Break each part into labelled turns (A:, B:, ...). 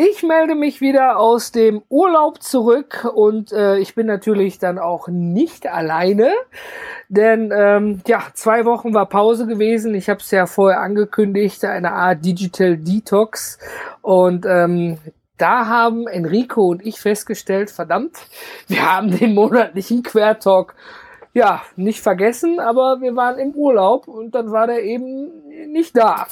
A: Ich melde mich wieder aus dem Urlaub zurück und äh, ich bin natürlich dann auch nicht alleine, denn ähm, ja, zwei Wochen war Pause gewesen. Ich habe es ja vorher angekündigt, eine Art Digital Detox und ähm, da haben Enrico und ich festgestellt, verdammt, wir haben den monatlichen Quertalk ja, nicht vergessen, aber wir waren im Urlaub und dann war der eben nicht da.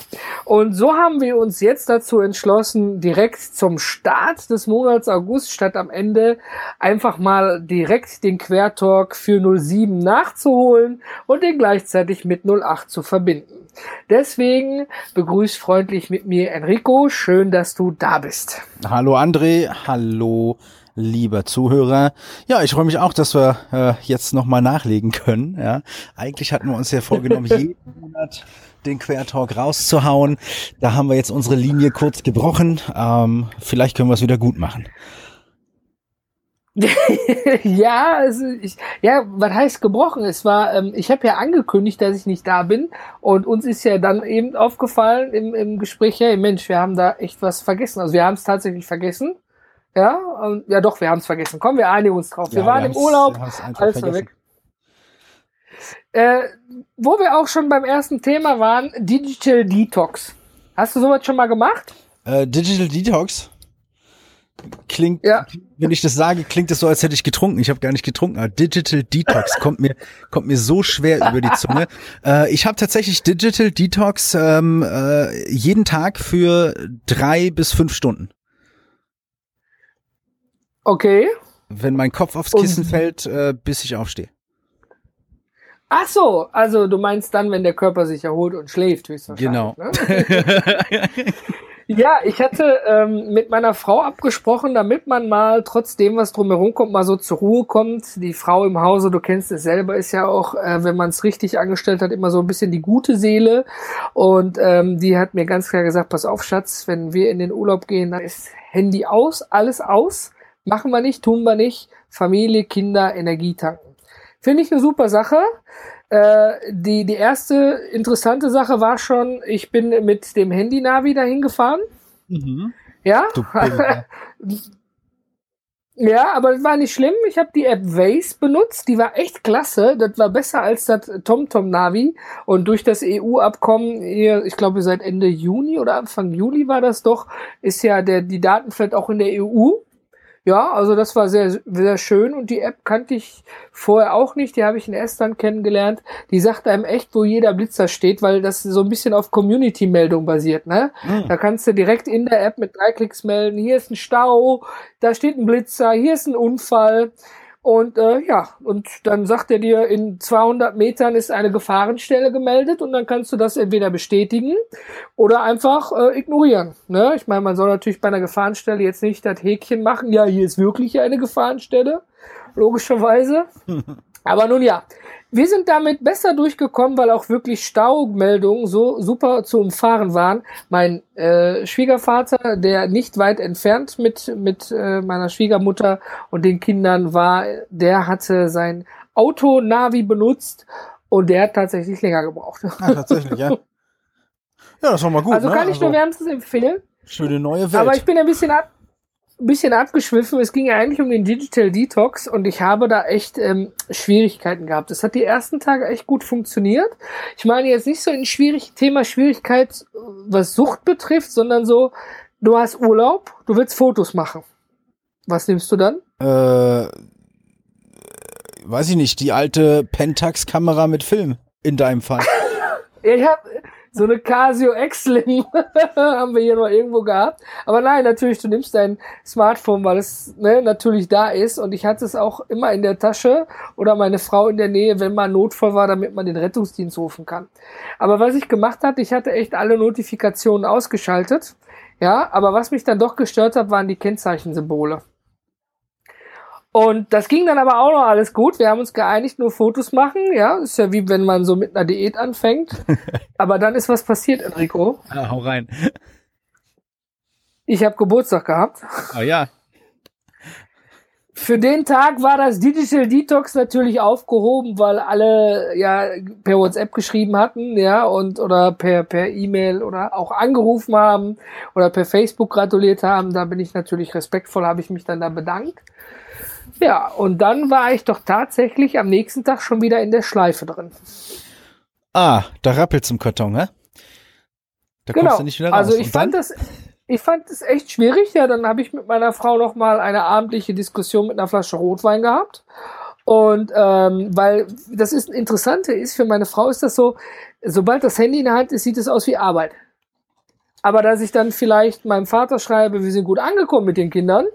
A: Und so haben wir uns jetzt dazu entschlossen, direkt zum Start des Monats August statt am Ende einfach mal direkt den Quertalk für 07 nachzuholen und den gleichzeitig mit 08 zu verbinden. Deswegen begrüßt freundlich mit mir Enrico. Schön, dass du da bist.
B: Hallo André, hallo lieber Zuhörer. Ja, ich freue mich auch, dass wir äh, jetzt nochmal nachlegen können. Ja, eigentlich hatten wir uns ja vorgenommen, jeden Monat den Quertalk rauszuhauen. Da haben wir jetzt unsere Linie kurz gebrochen. Ähm, vielleicht können wir es wieder gut machen.
A: ja, also ich, ja, was heißt gebrochen? Es war, ähm, ich habe ja angekündigt, dass ich nicht da bin und uns ist ja dann eben aufgefallen im, im Gespräch, hey Mensch, wir haben da echt was vergessen. Also wir haben es tatsächlich vergessen ja, und, ja doch, wir haben es vergessen. Komm, wir einigen uns drauf. Wir ja, waren wir im Urlaub, alles war weg. Äh, wo wir auch schon beim ersten Thema waren, Digital Detox. Hast du sowas schon mal gemacht?
B: Äh, Digital Detox? Klingt, ja. wenn ich das sage, klingt es so, als hätte ich getrunken. Ich habe gar nicht getrunken. Aber Digital Detox kommt mir kommt mir so schwer über die Zunge. Äh, ich habe tatsächlich Digital Detox ähm, äh, jeden Tag für drei bis fünf Stunden.
A: Okay.
B: Wenn mein Kopf aufs Kissen Und, fällt, äh, bis ich aufstehe.
A: Ach so, also du meinst dann, wenn der Körper sich erholt und schläft,
B: höchstwahrscheinlich. Genau.
A: Ne? ja, ich hatte ähm, mit meiner Frau abgesprochen, damit man mal trotzdem, was drumherum kommt, mal so zur Ruhe kommt. Die Frau im Hause, du kennst es selber, ist ja auch, äh, wenn man es richtig angestellt hat, immer so ein bisschen die gute Seele. Und ähm, die hat mir ganz klar gesagt, pass auf, Schatz, wenn wir in den Urlaub gehen, dann ist Handy aus, alles aus Machen wir nicht, tun wir nicht. Familie, Kinder, Energie tanken. Finde ich eine super Sache. Äh, die, die erste interessante Sache war schon, ich bin mit dem Handy-Navi dahin gefahren. Mhm. Ja. ja, aber das war nicht schlimm. Ich habe die App Waze benutzt. Die war echt klasse. Das war besser als das TomTom-Navi. Und durch das EU-Abkommen, hier, ich glaube seit Ende Juni oder Anfang Juli war das doch, ist ja der, die Datenflat auch in der EU. Ja, also das war sehr, sehr schön und die App kannte ich vorher auch nicht. Die habe ich in Estland kennengelernt. Die sagt einem echt, wo jeder Blitzer steht, weil das so ein bisschen auf Community-Meldung basiert. Ne? Mhm. Da kannst du direkt in der App mit drei Klicks melden. Hier ist ein Stau, da steht ein Blitzer, hier ist ein Unfall. Und äh, ja, und dann sagt er dir, in 200 Metern ist eine Gefahrenstelle gemeldet und dann kannst du das entweder bestätigen oder einfach äh, ignorieren. Ne? Ich meine, man soll natürlich bei einer Gefahrenstelle jetzt nicht das Häkchen machen, ja, hier ist wirklich eine Gefahrenstelle, logischerweise. Aber nun ja, wir sind damit besser durchgekommen, weil auch wirklich Staumeldungen so super zu umfahren waren. Mein äh, Schwiegervater, der nicht weit entfernt mit, mit äh, meiner Schwiegermutter und den Kindern war, der hatte sein Auto-Navi benutzt und der hat tatsächlich länger gebraucht.
B: Ah, tatsächlich, ja. Ja, das war mal gut.
A: Also kann
B: ne?
A: ich also, nur wärmstens empfehlen.
B: Schöne neue Welt.
A: Aber ich bin ein bisschen ab, ein bisschen abgeschwiffen. Es ging ja eigentlich um den Digital Detox und ich habe da echt ähm, Schwierigkeiten gehabt. Es hat die ersten Tage echt gut funktioniert. Ich meine jetzt nicht so ein schwierig Thema Schwierigkeit, was Sucht betrifft, sondern so, du hast Urlaub, du willst Fotos machen. Was nimmst du dann?
B: Äh, weiß ich nicht, die alte Pentax-Kamera mit Film in deinem Fall.
A: ich habe so eine Casio X-Slim haben wir hier noch irgendwo gehabt. Aber nein, natürlich, du nimmst dein Smartphone, weil es ne, natürlich da ist. Und ich hatte es auch immer in der Tasche oder meine Frau in der Nähe, wenn mal Notfall war, damit man den Rettungsdienst rufen kann. Aber was ich gemacht hatte, ich hatte echt alle Notifikationen ausgeschaltet. Ja, aber was mich dann doch gestört hat, waren die Kennzeichensymbole. Und das ging dann aber auch noch alles gut. Wir haben uns geeinigt, nur Fotos machen. Ja, ist ja wie wenn man so mit einer Diät anfängt. aber dann ist was passiert, Enrico.
B: Ah, hau rein.
A: Ich habe Geburtstag gehabt.
B: Oh ja.
A: Für den Tag war das Digital Detox natürlich aufgehoben, weil alle ja per WhatsApp geschrieben hatten, ja, und oder per per E-Mail oder auch angerufen haben oder per Facebook gratuliert haben. Da bin ich natürlich respektvoll, habe ich mich dann da bedankt. Ja, und dann war ich doch tatsächlich am nächsten Tag schon wieder in der Schleife drin.
B: Ah, da rappelt's im Karton, ne?
A: Da genau. kommst du nicht wieder raus. Also ich fand das, ich fand es echt schwierig. Ja, dann habe ich mit meiner Frau noch mal eine abendliche Diskussion mit einer Flasche Rotwein gehabt. Und ähm, weil das ist Interessante ist, für meine Frau ist das so, sobald das Handy in der Hand ist, sieht es aus wie Arbeit. Aber dass ich dann vielleicht meinem Vater schreibe, wir sind gut angekommen mit den Kindern,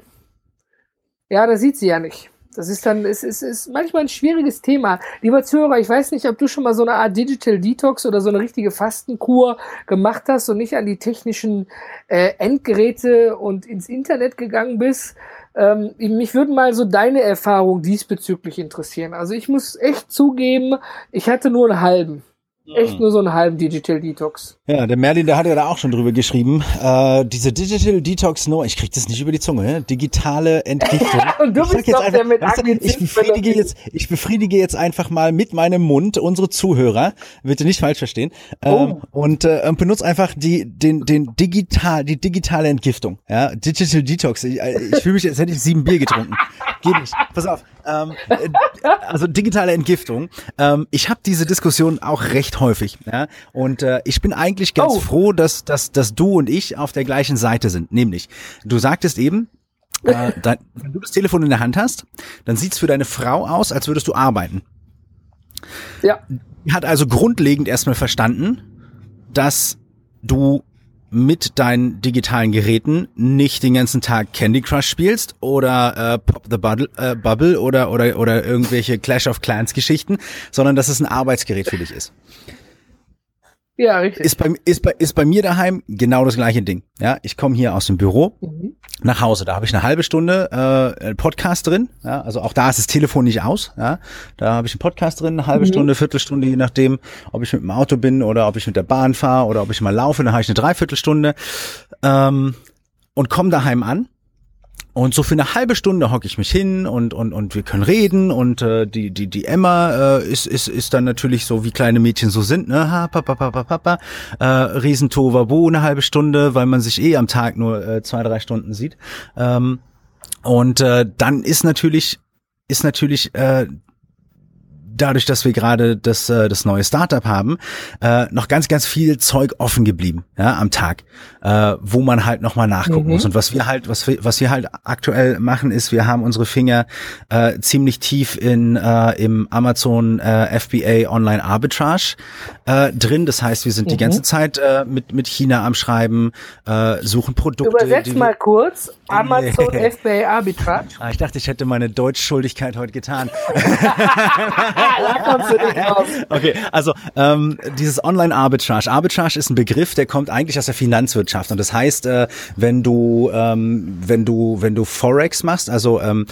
A: ja, das sieht sie ja nicht. Das ist dann, es ist, ist manchmal ein schwieriges Thema. Lieber Zuhörer, ich weiß nicht, ob du schon mal so eine Art Digital Detox oder so eine richtige Fastenkur gemacht hast und nicht an die technischen äh, Endgeräte und ins Internet gegangen bist. Ähm, mich würden mal so deine Erfahrungen diesbezüglich interessieren. Also ich muss echt zugeben, ich hatte nur einen halben. Echt nur so einen halben Digital Detox.
B: Ja, der Merlin, der hat ja da auch schon drüber geschrieben. Äh, diese Digital Detox, no, ich krieg das nicht über die Zunge, ne? digitale Entgiftung. Und du bist doch einfach, der mit weißt du, ich befriedige jetzt, ich befriedige jetzt einfach mal mit meinem Mund unsere Zuhörer, bitte nicht falsch verstehen, ähm, oh. und äh, benutze einfach die, den, den digital, die digitale Entgiftung, ja, Digital Detox. Ich, äh, ich fühle mich, als hätte ich sieben Bier getrunken. Geht nicht. Pass auf. Ähm, äh, also digitale Entgiftung. Ähm, ich habe diese Diskussion auch recht häufig. Ja? Und äh, ich bin eigentlich ganz oh. froh, dass, dass, dass du und ich auf der gleichen Seite sind. Nämlich, du sagtest eben, äh, dein, wenn du das Telefon in der Hand hast, dann sieht's für deine Frau aus, als würdest du arbeiten.
A: Ja.
B: Hat also grundlegend erstmal verstanden, dass du mit deinen digitalen Geräten nicht den ganzen Tag Candy Crush spielst oder äh, Pop the Bubble, äh, Bubble oder, oder, oder irgendwelche Clash of Clans Geschichten, sondern dass es ein Arbeitsgerät für dich ist.
A: Ja, richtig.
B: Ist bei, ist bei, ist bei mir daheim genau das gleiche Ding. Ja, ich komme hier aus dem Büro mhm. nach Hause. Da habe ich eine halbe Stunde äh, Podcast drin. Ja, also auch da ist das Telefon nicht aus. Ja, da habe ich einen Podcast drin, eine halbe mhm. Stunde, Viertelstunde, je nachdem, ob ich mit dem Auto bin oder ob ich mit der Bahn fahre oder ob ich mal laufe. Dann habe ich eine Dreiviertelstunde ähm, und komme daheim an und so für eine halbe Stunde hocke ich mich hin und und und wir können reden und äh, die die die Emma äh, ist ist ist dann natürlich so wie kleine Mädchen so sind, ne? Ha, papa papa papa äh, Riesentoverbo eine halbe Stunde, weil man sich eh am Tag nur äh, zwei drei Stunden sieht. Ähm, und äh, dann ist natürlich ist natürlich äh, dadurch, dass wir gerade das, äh, das neue Startup haben, äh, noch ganz, ganz viel Zeug offen geblieben, ja, am Tag, äh, wo man halt nochmal nachgucken mhm. muss. Und was wir halt, was wir, was wir halt aktuell machen, ist, wir haben unsere Finger äh, ziemlich tief in äh, im Amazon äh, FBA Online Arbitrage äh, drin. Das heißt, wir sind mhm. die ganze Zeit äh, mit mit China am Schreiben, äh, suchen Produkte.
A: Übersetz mal kurz Amazon FBA Arbitrage.
B: Ah, ich dachte, ich hätte meine Deutschschuldigkeit heute getan.
A: da kommst du nicht raus.
B: Okay, also ähm, dieses Online-Arbitrage. Arbitrage ist ein Begriff, der kommt eigentlich aus der Finanzwirtschaft. Und das heißt, äh, wenn du, ähm, wenn du, wenn du Forex machst, also ähm,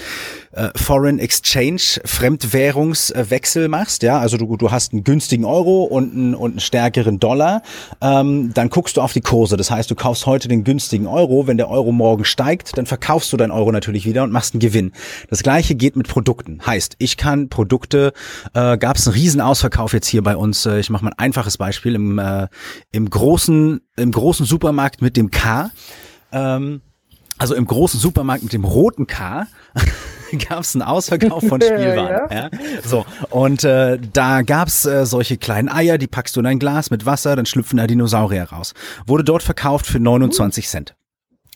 B: äh, Foreign Exchange, Fremdwährungswechsel machst, ja, also du, du hast einen günstigen Euro und einen, und einen stärkeren Dollar, ähm, dann guckst du auf die Kurse. Das heißt, du kaufst heute den günstigen Euro, wenn der Euro morgen steigt, dann verkaufst du deinen Euro natürlich wieder und machst einen Gewinn. Das gleiche geht mit Produkten. Heißt, ich kann Produkte, äh, gab es einen riesen Ausverkauf jetzt hier bei uns. Äh, ich mache mal ein einfaches Beispiel im, äh, im großen im großen Supermarkt mit dem K. Ähm, also im großen Supermarkt mit dem roten K gab es einen Ausverkauf von Spielwaren. ja. ja. So und äh, da gab's äh, solche kleinen Eier, die packst du in ein Glas mit Wasser, dann schlüpfen da Dinosaurier raus. Wurde dort verkauft für 29 Cent.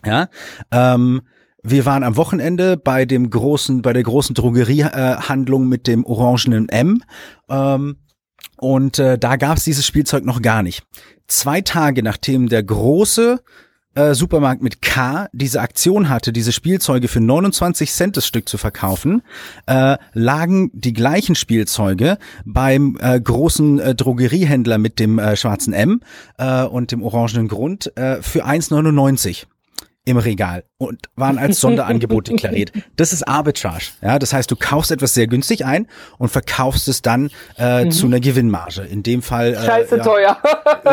B: Ja. Ähm, wir waren am Wochenende bei dem großen, bei der großen Drogeriehandlung äh, mit dem orangenen M. Ähm, und äh, da gab's dieses Spielzeug noch gar nicht. Zwei Tage nachdem der große äh, Supermarkt mit K diese Aktion hatte, diese Spielzeuge für 29 Cent das Stück zu verkaufen, äh, lagen die gleichen Spielzeuge beim äh, großen äh, Drogeriehändler mit dem äh, schwarzen M äh, und dem orangenen Grund äh, für 1,99. Im Regal und waren als Sonderangebot deklariert. Das ist Arbitrage. Ja, das heißt, du kaufst etwas sehr günstig ein und verkaufst es dann äh, mhm. zu einer Gewinnmarge. In dem Fall
A: äh, scheiße
B: ja,
A: teuer.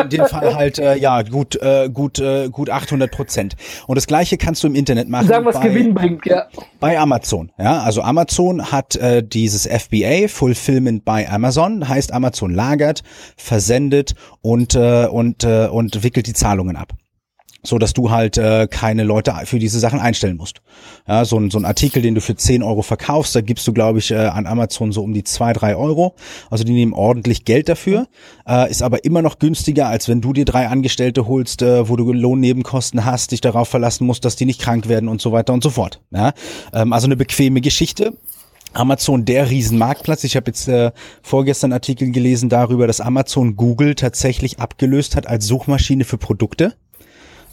B: in dem Fall halt äh, ja gut äh, gut äh, gut 800 Prozent. Und das gleiche kannst du im Internet machen.
A: Sagen was Gewinn bringt, ja.
B: Bei Amazon. Ja, also Amazon hat äh, dieses FBA Fulfillment by Amazon, heißt Amazon lagert, versendet und äh, und äh, und wickelt die Zahlungen ab so dass du halt äh, keine Leute für diese Sachen einstellen musst. Ja, so ein, so ein Artikel, den du für 10 Euro verkaufst, da gibst du, glaube ich, äh, an Amazon so um die 2, 3 Euro. Also die nehmen ordentlich Geld dafür, äh, ist aber immer noch günstiger, als wenn du dir drei Angestellte holst, äh, wo du Lohnnebenkosten hast, dich darauf verlassen musst, dass die nicht krank werden und so weiter und so fort. Ja, ähm, also eine bequeme Geschichte. Amazon der Riesenmarktplatz. Ich habe jetzt äh, vorgestern Artikel gelesen darüber, dass Amazon Google tatsächlich abgelöst hat als Suchmaschine für Produkte.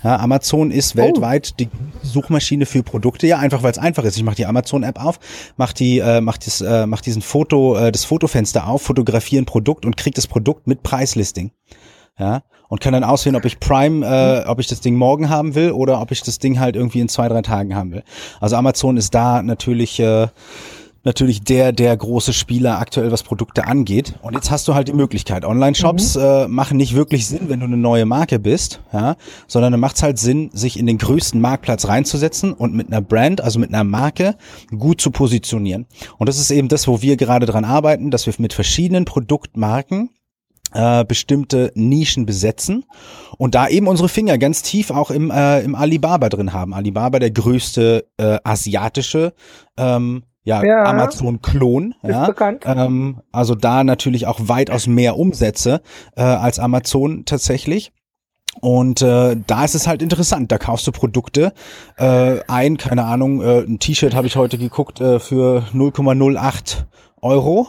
B: Ja, Amazon ist oh. weltweit die Suchmaschine für Produkte, ja, einfach weil es einfach ist. Ich mache die Amazon-App auf, mach die, äh, mach das, äh, mach diesen Foto, äh, das Fotofenster auf, fotografiere ein Produkt und krieg das Produkt mit Preislisting. Ja, und kann dann auswählen, ob ich Prime, äh, ob ich das Ding morgen haben will oder ob ich das Ding halt irgendwie in zwei, drei Tagen haben will. Also Amazon ist da natürlich äh, natürlich der, der große Spieler aktuell, was Produkte angeht. Und jetzt hast du halt die Möglichkeit. Online-Shops mhm. äh, machen nicht wirklich Sinn, wenn du eine neue Marke bist, ja, sondern dann macht es halt Sinn, sich in den größten Marktplatz reinzusetzen und mit einer Brand, also mit einer Marke, gut zu positionieren. Und das ist eben das, wo wir gerade dran arbeiten, dass wir mit verschiedenen Produktmarken äh, bestimmte Nischen besetzen und da eben unsere Finger ganz tief auch im, äh, im Alibaba drin haben. Alibaba der größte äh, asiatische ähm, ja, ja. Amazon-Klon. Ja, bekannt. Ähm, also da natürlich auch weitaus mehr Umsätze äh, als Amazon tatsächlich. Und äh, da ist es halt interessant. Da kaufst du Produkte äh, ein, keine Ahnung, äh, ein T-Shirt habe ich heute geguckt äh, für 0,08 Euro.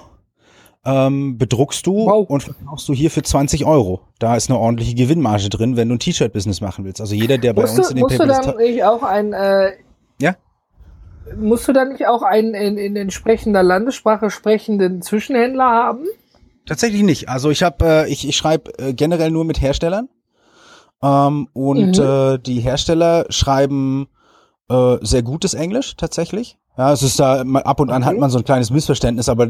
B: Ähm, bedruckst du wow. und verkaufst du hier für 20 Euro. Da ist eine ordentliche Gewinnmarge drin, wenn du ein T-Shirt-Business machen willst. Also jeder, der bei
A: musst
B: uns
A: du,
B: in den
A: musst Paper du dann auch ein äh,
B: ja?
A: Musst du da nicht auch einen in, in entsprechender Landessprache sprechenden Zwischenhändler haben?
B: Tatsächlich nicht. Also ich habe, äh, ich, ich schreibe äh, generell nur mit Herstellern ähm, und mhm. äh, die Hersteller schreiben äh, sehr gutes Englisch tatsächlich. Ja, es ist da ab und an okay. hat man so ein kleines Missverständnis, aber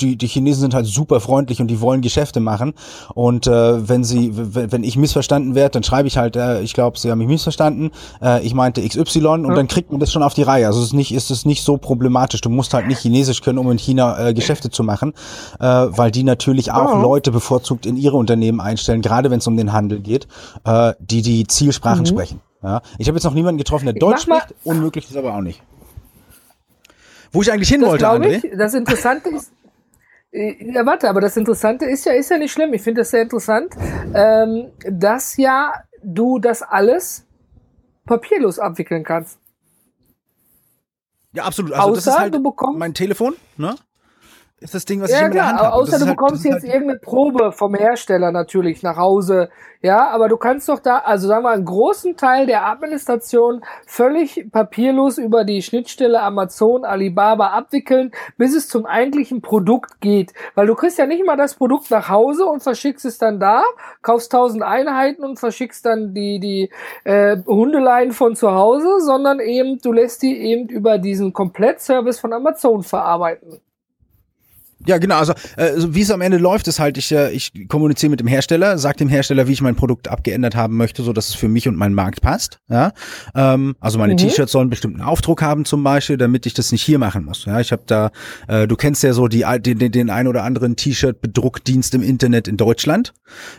B: die, die Chinesen sind halt super freundlich und die wollen Geschäfte machen. Und äh, wenn sie, wenn ich missverstanden werde, dann schreibe ich halt, äh, ich glaube, sie haben mich missverstanden. Äh, ich meinte XY und ja. dann kriegt man das schon auf die Reihe. Also es ist nicht, ist es nicht so problematisch. Du musst halt nicht Chinesisch können, um in China äh, Geschäfte zu machen, äh, weil die natürlich auch ja. Leute bevorzugt in ihre Unternehmen einstellen, gerade wenn es um den Handel geht, äh, die die Zielsprachen mhm. sprechen. Ja, ich habe jetzt noch niemanden getroffen, der ich Deutsch spricht. Unmöglich ist aber auch nicht. Wo ich eigentlich hin das wollte, André.
A: Ich, das Interessante ist, ja, warte, aber das Interessante ist ja, ist ja nicht schlimm. Ich finde das sehr interessant, ähm, dass ja du das alles papierlos abwickeln kannst.
B: Ja, absolut. Also
A: Außer
B: das ist halt
A: du bekommst
B: mein Telefon, ne? Ist das Ding, was ja,
A: ich
B: immer
A: klar,
B: in der Hand habe.
A: Außer du halt, bekommst jetzt halt irgendeine Probe vom Hersteller natürlich nach Hause. Ja, aber du kannst doch da, also sagen wir, einen großen Teil der Administration völlig papierlos über die Schnittstelle Amazon, Alibaba abwickeln, bis es zum eigentlichen Produkt geht. Weil du kriegst ja nicht mal das Produkt nach Hause und verschickst es dann da, kaufst tausend Einheiten und verschickst dann die, die äh, Hundeleien von zu Hause, sondern eben, du lässt die eben über diesen Komplettservice von Amazon verarbeiten.
B: Ja, genau. Also, äh, wie es am Ende läuft, ist halt, ich, äh, ich kommuniziere mit dem Hersteller, sage dem Hersteller, wie ich mein Produkt abgeändert haben möchte, so dass es für mich und meinen Markt passt. Ja, ähm, also meine mhm. T-Shirts sollen bestimmten Aufdruck haben zum Beispiel, damit ich das nicht hier machen muss. Ja, ich habe da, äh, du kennst ja so die, den, den, den ein oder anderen T-Shirt-Bedruckdienst im Internet in Deutschland.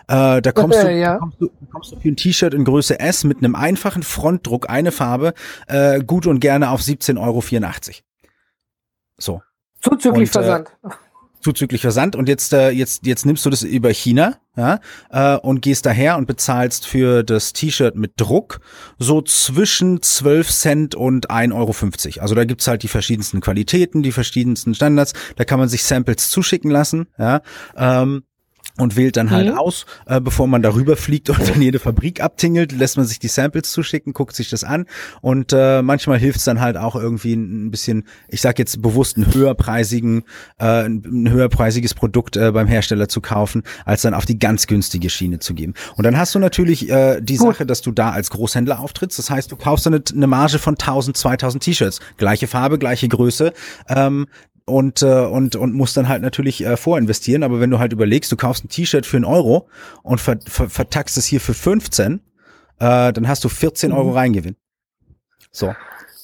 B: Äh, da kommst, du, ja. kommst du, kommst du für ein T-Shirt in Größe S mit einem einfachen Frontdruck, eine Farbe, äh, gut und gerne auf 17,84 Euro. So.
A: Zuzüglich äh, Versand. Äh,
B: zuzüglich Versand und jetzt äh, jetzt jetzt nimmst du das über China ja, äh, und gehst daher und bezahlst für das T-Shirt mit Druck so zwischen 12 Cent und 1,50 Euro. Also da gibt's halt die verschiedensten Qualitäten, die verschiedensten Standards. Da kann man sich Samples zuschicken lassen. Ja, ähm, und wählt dann halt mhm. aus, äh, bevor man darüber fliegt und dann jede Fabrik abtingelt, lässt man sich die Samples zuschicken, guckt sich das an und äh, manchmal hilft es dann halt auch irgendwie ein bisschen, ich sag jetzt bewusst ein höherpreisigen, äh, ein höherpreisiges Produkt äh, beim Hersteller zu kaufen, als dann auf die ganz günstige Schiene zu geben. Und dann hast du natürlich äh, die Gut. Sache, dass du da als Großhändler auftrittst. Das heißt, du kaufst dann eine Marge von 1000, 2000 T-Shirts, gleiche Farbe, gleiche Größe. Ähm, und, äh, und, und musst dann halt natürlich äh, vorinvestieren. Aber wenn du halt überlegst, du kaufst ein T-Shirt für einen Euro und ver, ver, vertackst es hier für 15, äh, dann hast du 14 Euro mhm. Reingewinn. So.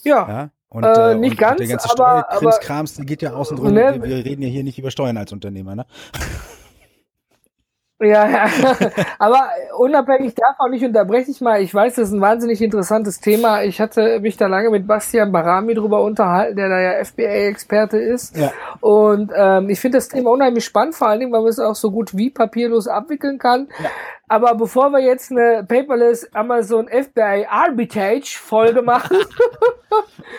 A: Ja. ja? Und, äh, äh nicht und, ganz,
B: der ganze
A: aber,
B: Steuerkrimskrams, der geht ja außen drum. Ne, wir, wir reden ja hier nicht über Steuern als Unternehmer, ne?
A: Ja, ja. aber unabhängig davon, nicht unterbreche ich mal, ich weiß, das ist ein wahnsinnig interessantes Thema. Ich hatte mich da lange mit Bastian Barami drüber unterhalten, der da ja FBA-Experte ist. Ja. Und ähm, ich finde das Thema unheimlich spannend, vor allen Dingen, weil man es auch so gut wie papierlos abwickeln kann. Ja. Aber bevor wir jetzt eine Paperless Amazon FBI Arbitrage Folge machen,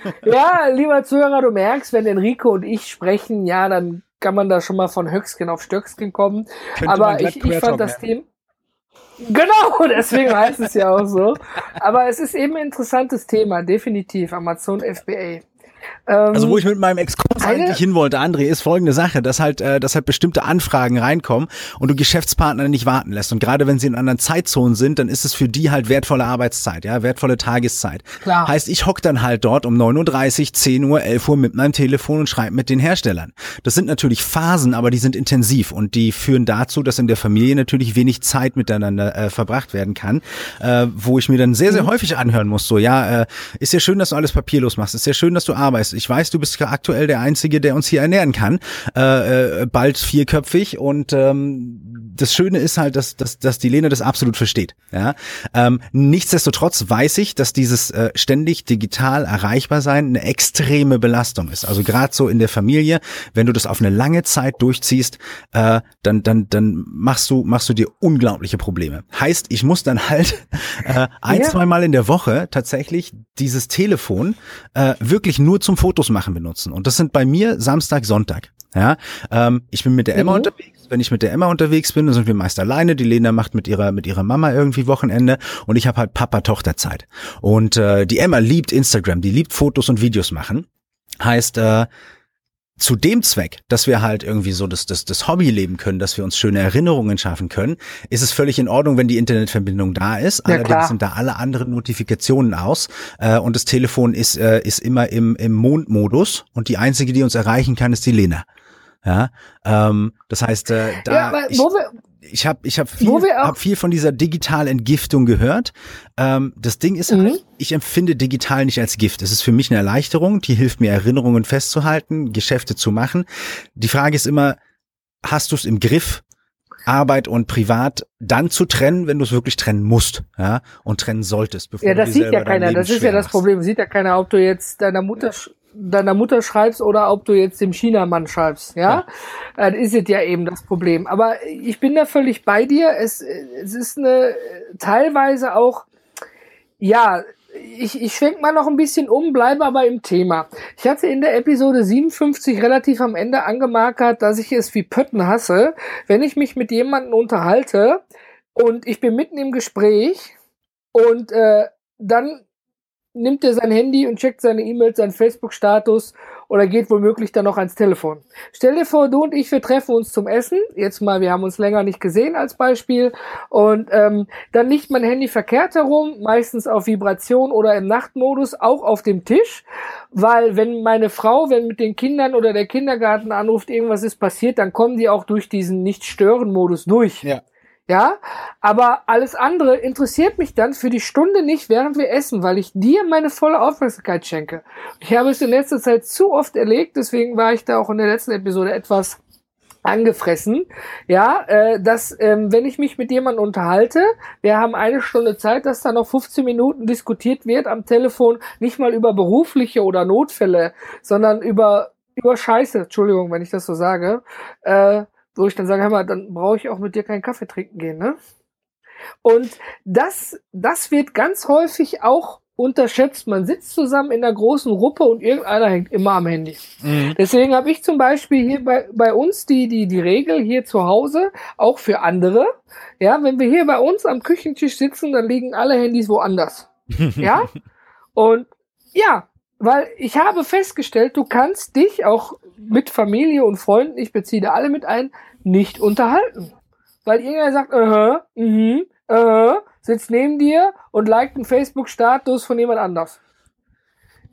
A: ja, lieber Zuhörer, du merkst, wenn Enrico und ich sprechen, ja, dann kann man da schon mal von Höchstgen auf Stöcksken kommen. Könnte Aber ich, ich fand das Thema. Genau, deswegen heißt es ja auch so. Aber es ist eben ein interessantes Thema, definitiv. Amazon FBA.
B: Ähm, also wo ich mit meinem Exkurs eigentlich hin wollte, André, ist folgende Sache, dass halt, äh, dass halt bestimmte Anfragen reinkommen und du Geschäftspartner nicht warten lässt. Und gerade wenn sie in anderen Zeitzonen sind, dann ist es für die halt wertvolle Arbeitszeit, ja, wertvolle Tageszeit. Klar. Heißt, ich hock dann halt dort um 9.30 Uhr, 10 Uhr, 11 Uhr mit meinem Telefon und schreibe mit den Herstellern. Das sind natürlich Phasen, aber die sind intensiv und die führen dazu, dass in der Familie natürlich wenig Zeit miteinander äh, verbracht werden kann, äh, wo ich mir dann sehr, sehr mhm. häufig anhören muss, so, ja, äh, ist ja schön, dass du alles papierlos machst, ist ja schön, dass du arbeitest, ich weiß, du bist aktuell der Einzige, der uns hier ernähren kann. Äh, äh, bald vierköpfig und ähm, das Schöne ist halt, dass, dass, dass die Lene das absolut versteht. Ja? Ähm, nichtsdestotrotz weiß ich, dass dieses äh, ständig digital erreichbar sein eine extreme Belastung ist. Also gerade so in der Familie, wenn du das auf eine lange Zeit durchziehst, äh, dann, dann, dann machst du, machst du dir unglaubliche Probleme. Heißt, ich muss dann halt äh, ein, ja. zwei Mal in der Woche tatsächlich dieses Telefon äh, wirklich nur zum Fotos machen benutzen. Und das sind bei mir Samstag, Sonntag. Ja, ähm, ich bin mit der Emma mhm. unterwegs. Wenn ich mit der Emma unterwegs bin, dann sind wir meist alleine. Die Lena macht mit ihrer mit ihrer Mama irgendwie Wochenende und ich habe halt Papa-Tochter-Zeit. Und äh, die Emma liebt Instagram, die liebt Fotos und Videos machen. Heißt, äh, zu dem Zweck, dass wir halt irgendwie so das, das, das Hobby leben können, dass wir uns schöne Erinnerungen schaffen können, ist es völlig in Ordnung, wenn die Internetverbindung da ist. Ja, Allerdings klar. sind da alle anderen Notifikationen aus äh, und das Telefon ist, äh, ist immer im, im Mondmodus und die einzige, die uns erreichen kann, ist die Lena. Ja, ähm, das heißt, äh, da ja, aber, ich, ich habe ich hab viel, hab viel von dieser Digitalentgiftung gehört. Ähm, das Ding ist, mhm. halt, ich empfinde digital nicht als Gift. Es ist für mich eine Erleichterung, die hilft mir, Erinnerungen festzuhalten, Geschäfte zu machen. Die Frage ist immer, hast du es im Griff, Arbeit und Privat dann zu trennen, wenn du es wirklich trennen musst, ja, und trennen solltest.
A: Bevor ja, das sieht ja keiner. Das ist ja das Problem. Sieht ja keiner, ob du jetzt deiner Mutter deiner Mutter schreibst oder ob du jetzt dem Chinamann schreibst, ja? ja. Das ist es ja eben das Problem. Aber ich bin da völlig bei dir. Es, es ist eine teilweise auch, ja, ich, ich schwenk mal noch ein bisschen um, bleibe aber im Thema. Ich hatte in der Episode 57 relativ am Ende angemarkert, dass ich es wie Pötten hasse, wenn ich mich mit jemandem unterhalte und ich bin mitten im Gespräch und äh, dann nimmt er sein Handy und checkt seine E-Mails, seinen Facebook-Status oder geht womöglich dann noch ans Telefon. Stell dir vor, du und ich, wir treffen uns zum Essen. Jetzt mal, wir haben uns länger nicht gesehen als Beispiel. Und ähm, dann liegt mein Handy verkehrt herum, meistens auf Vibration oder im Nachtmodus, auch auf dem Tisch. Weil wenn meine Frau, wenn mit den Kindern oder der Kindergarten anruft, irgendwas ist passiert, dann kommen die auch durch diesen Nicht-Stören-Modus durch. Ja. Ja, aber alles andere interessiert mich dann für die Stunde nicht, während wir essen, weil ich dir meine volle Aufmerksamkeit schenke. Ich habe es in letzter Zeit zu oft erlegt, deswegen war ich da auch in der letzten Episode etwas angefressen, ja, äh, dass ähm, wenn ich mich mit jemandem unterhalte, wir haben eine Stunde Zeit, dass da noch 15 Minuten diskutiert wird am Telefon, nicht mal über berufliche oder Notfälle, sondern über über Scheiße, Entschuldigung, wenn ich das so sage, äh, wo ich dann sage, hör mal, dann brauche ich auch mit dir keinen Kaffee trinken gehen, ne? Und das, das wird ganz häufig auch unterschätzt. Man sitzt zusammen in einer großen Ruppe und irgendeiner hängt immer am Handy. Mhm. Deswegen habe ich zum Beispiel hier bei, bei uns die, die, die Regel hier zu Hause, auch für andere. Ja, wenn wir hier bei uns am Küchentisch sitzen, dann liegen alle Handys woanders. ja? Und ja, weil ich habe festgestellt, du kannst dich auch mit Familie und Freunden, ich beziehe da alle mit ein, nicht unterhalten. Weil irgendwer sagt, äh, uh mhm, äh, sitzt neben dir und liked einen Facebook-Status von jemand anders.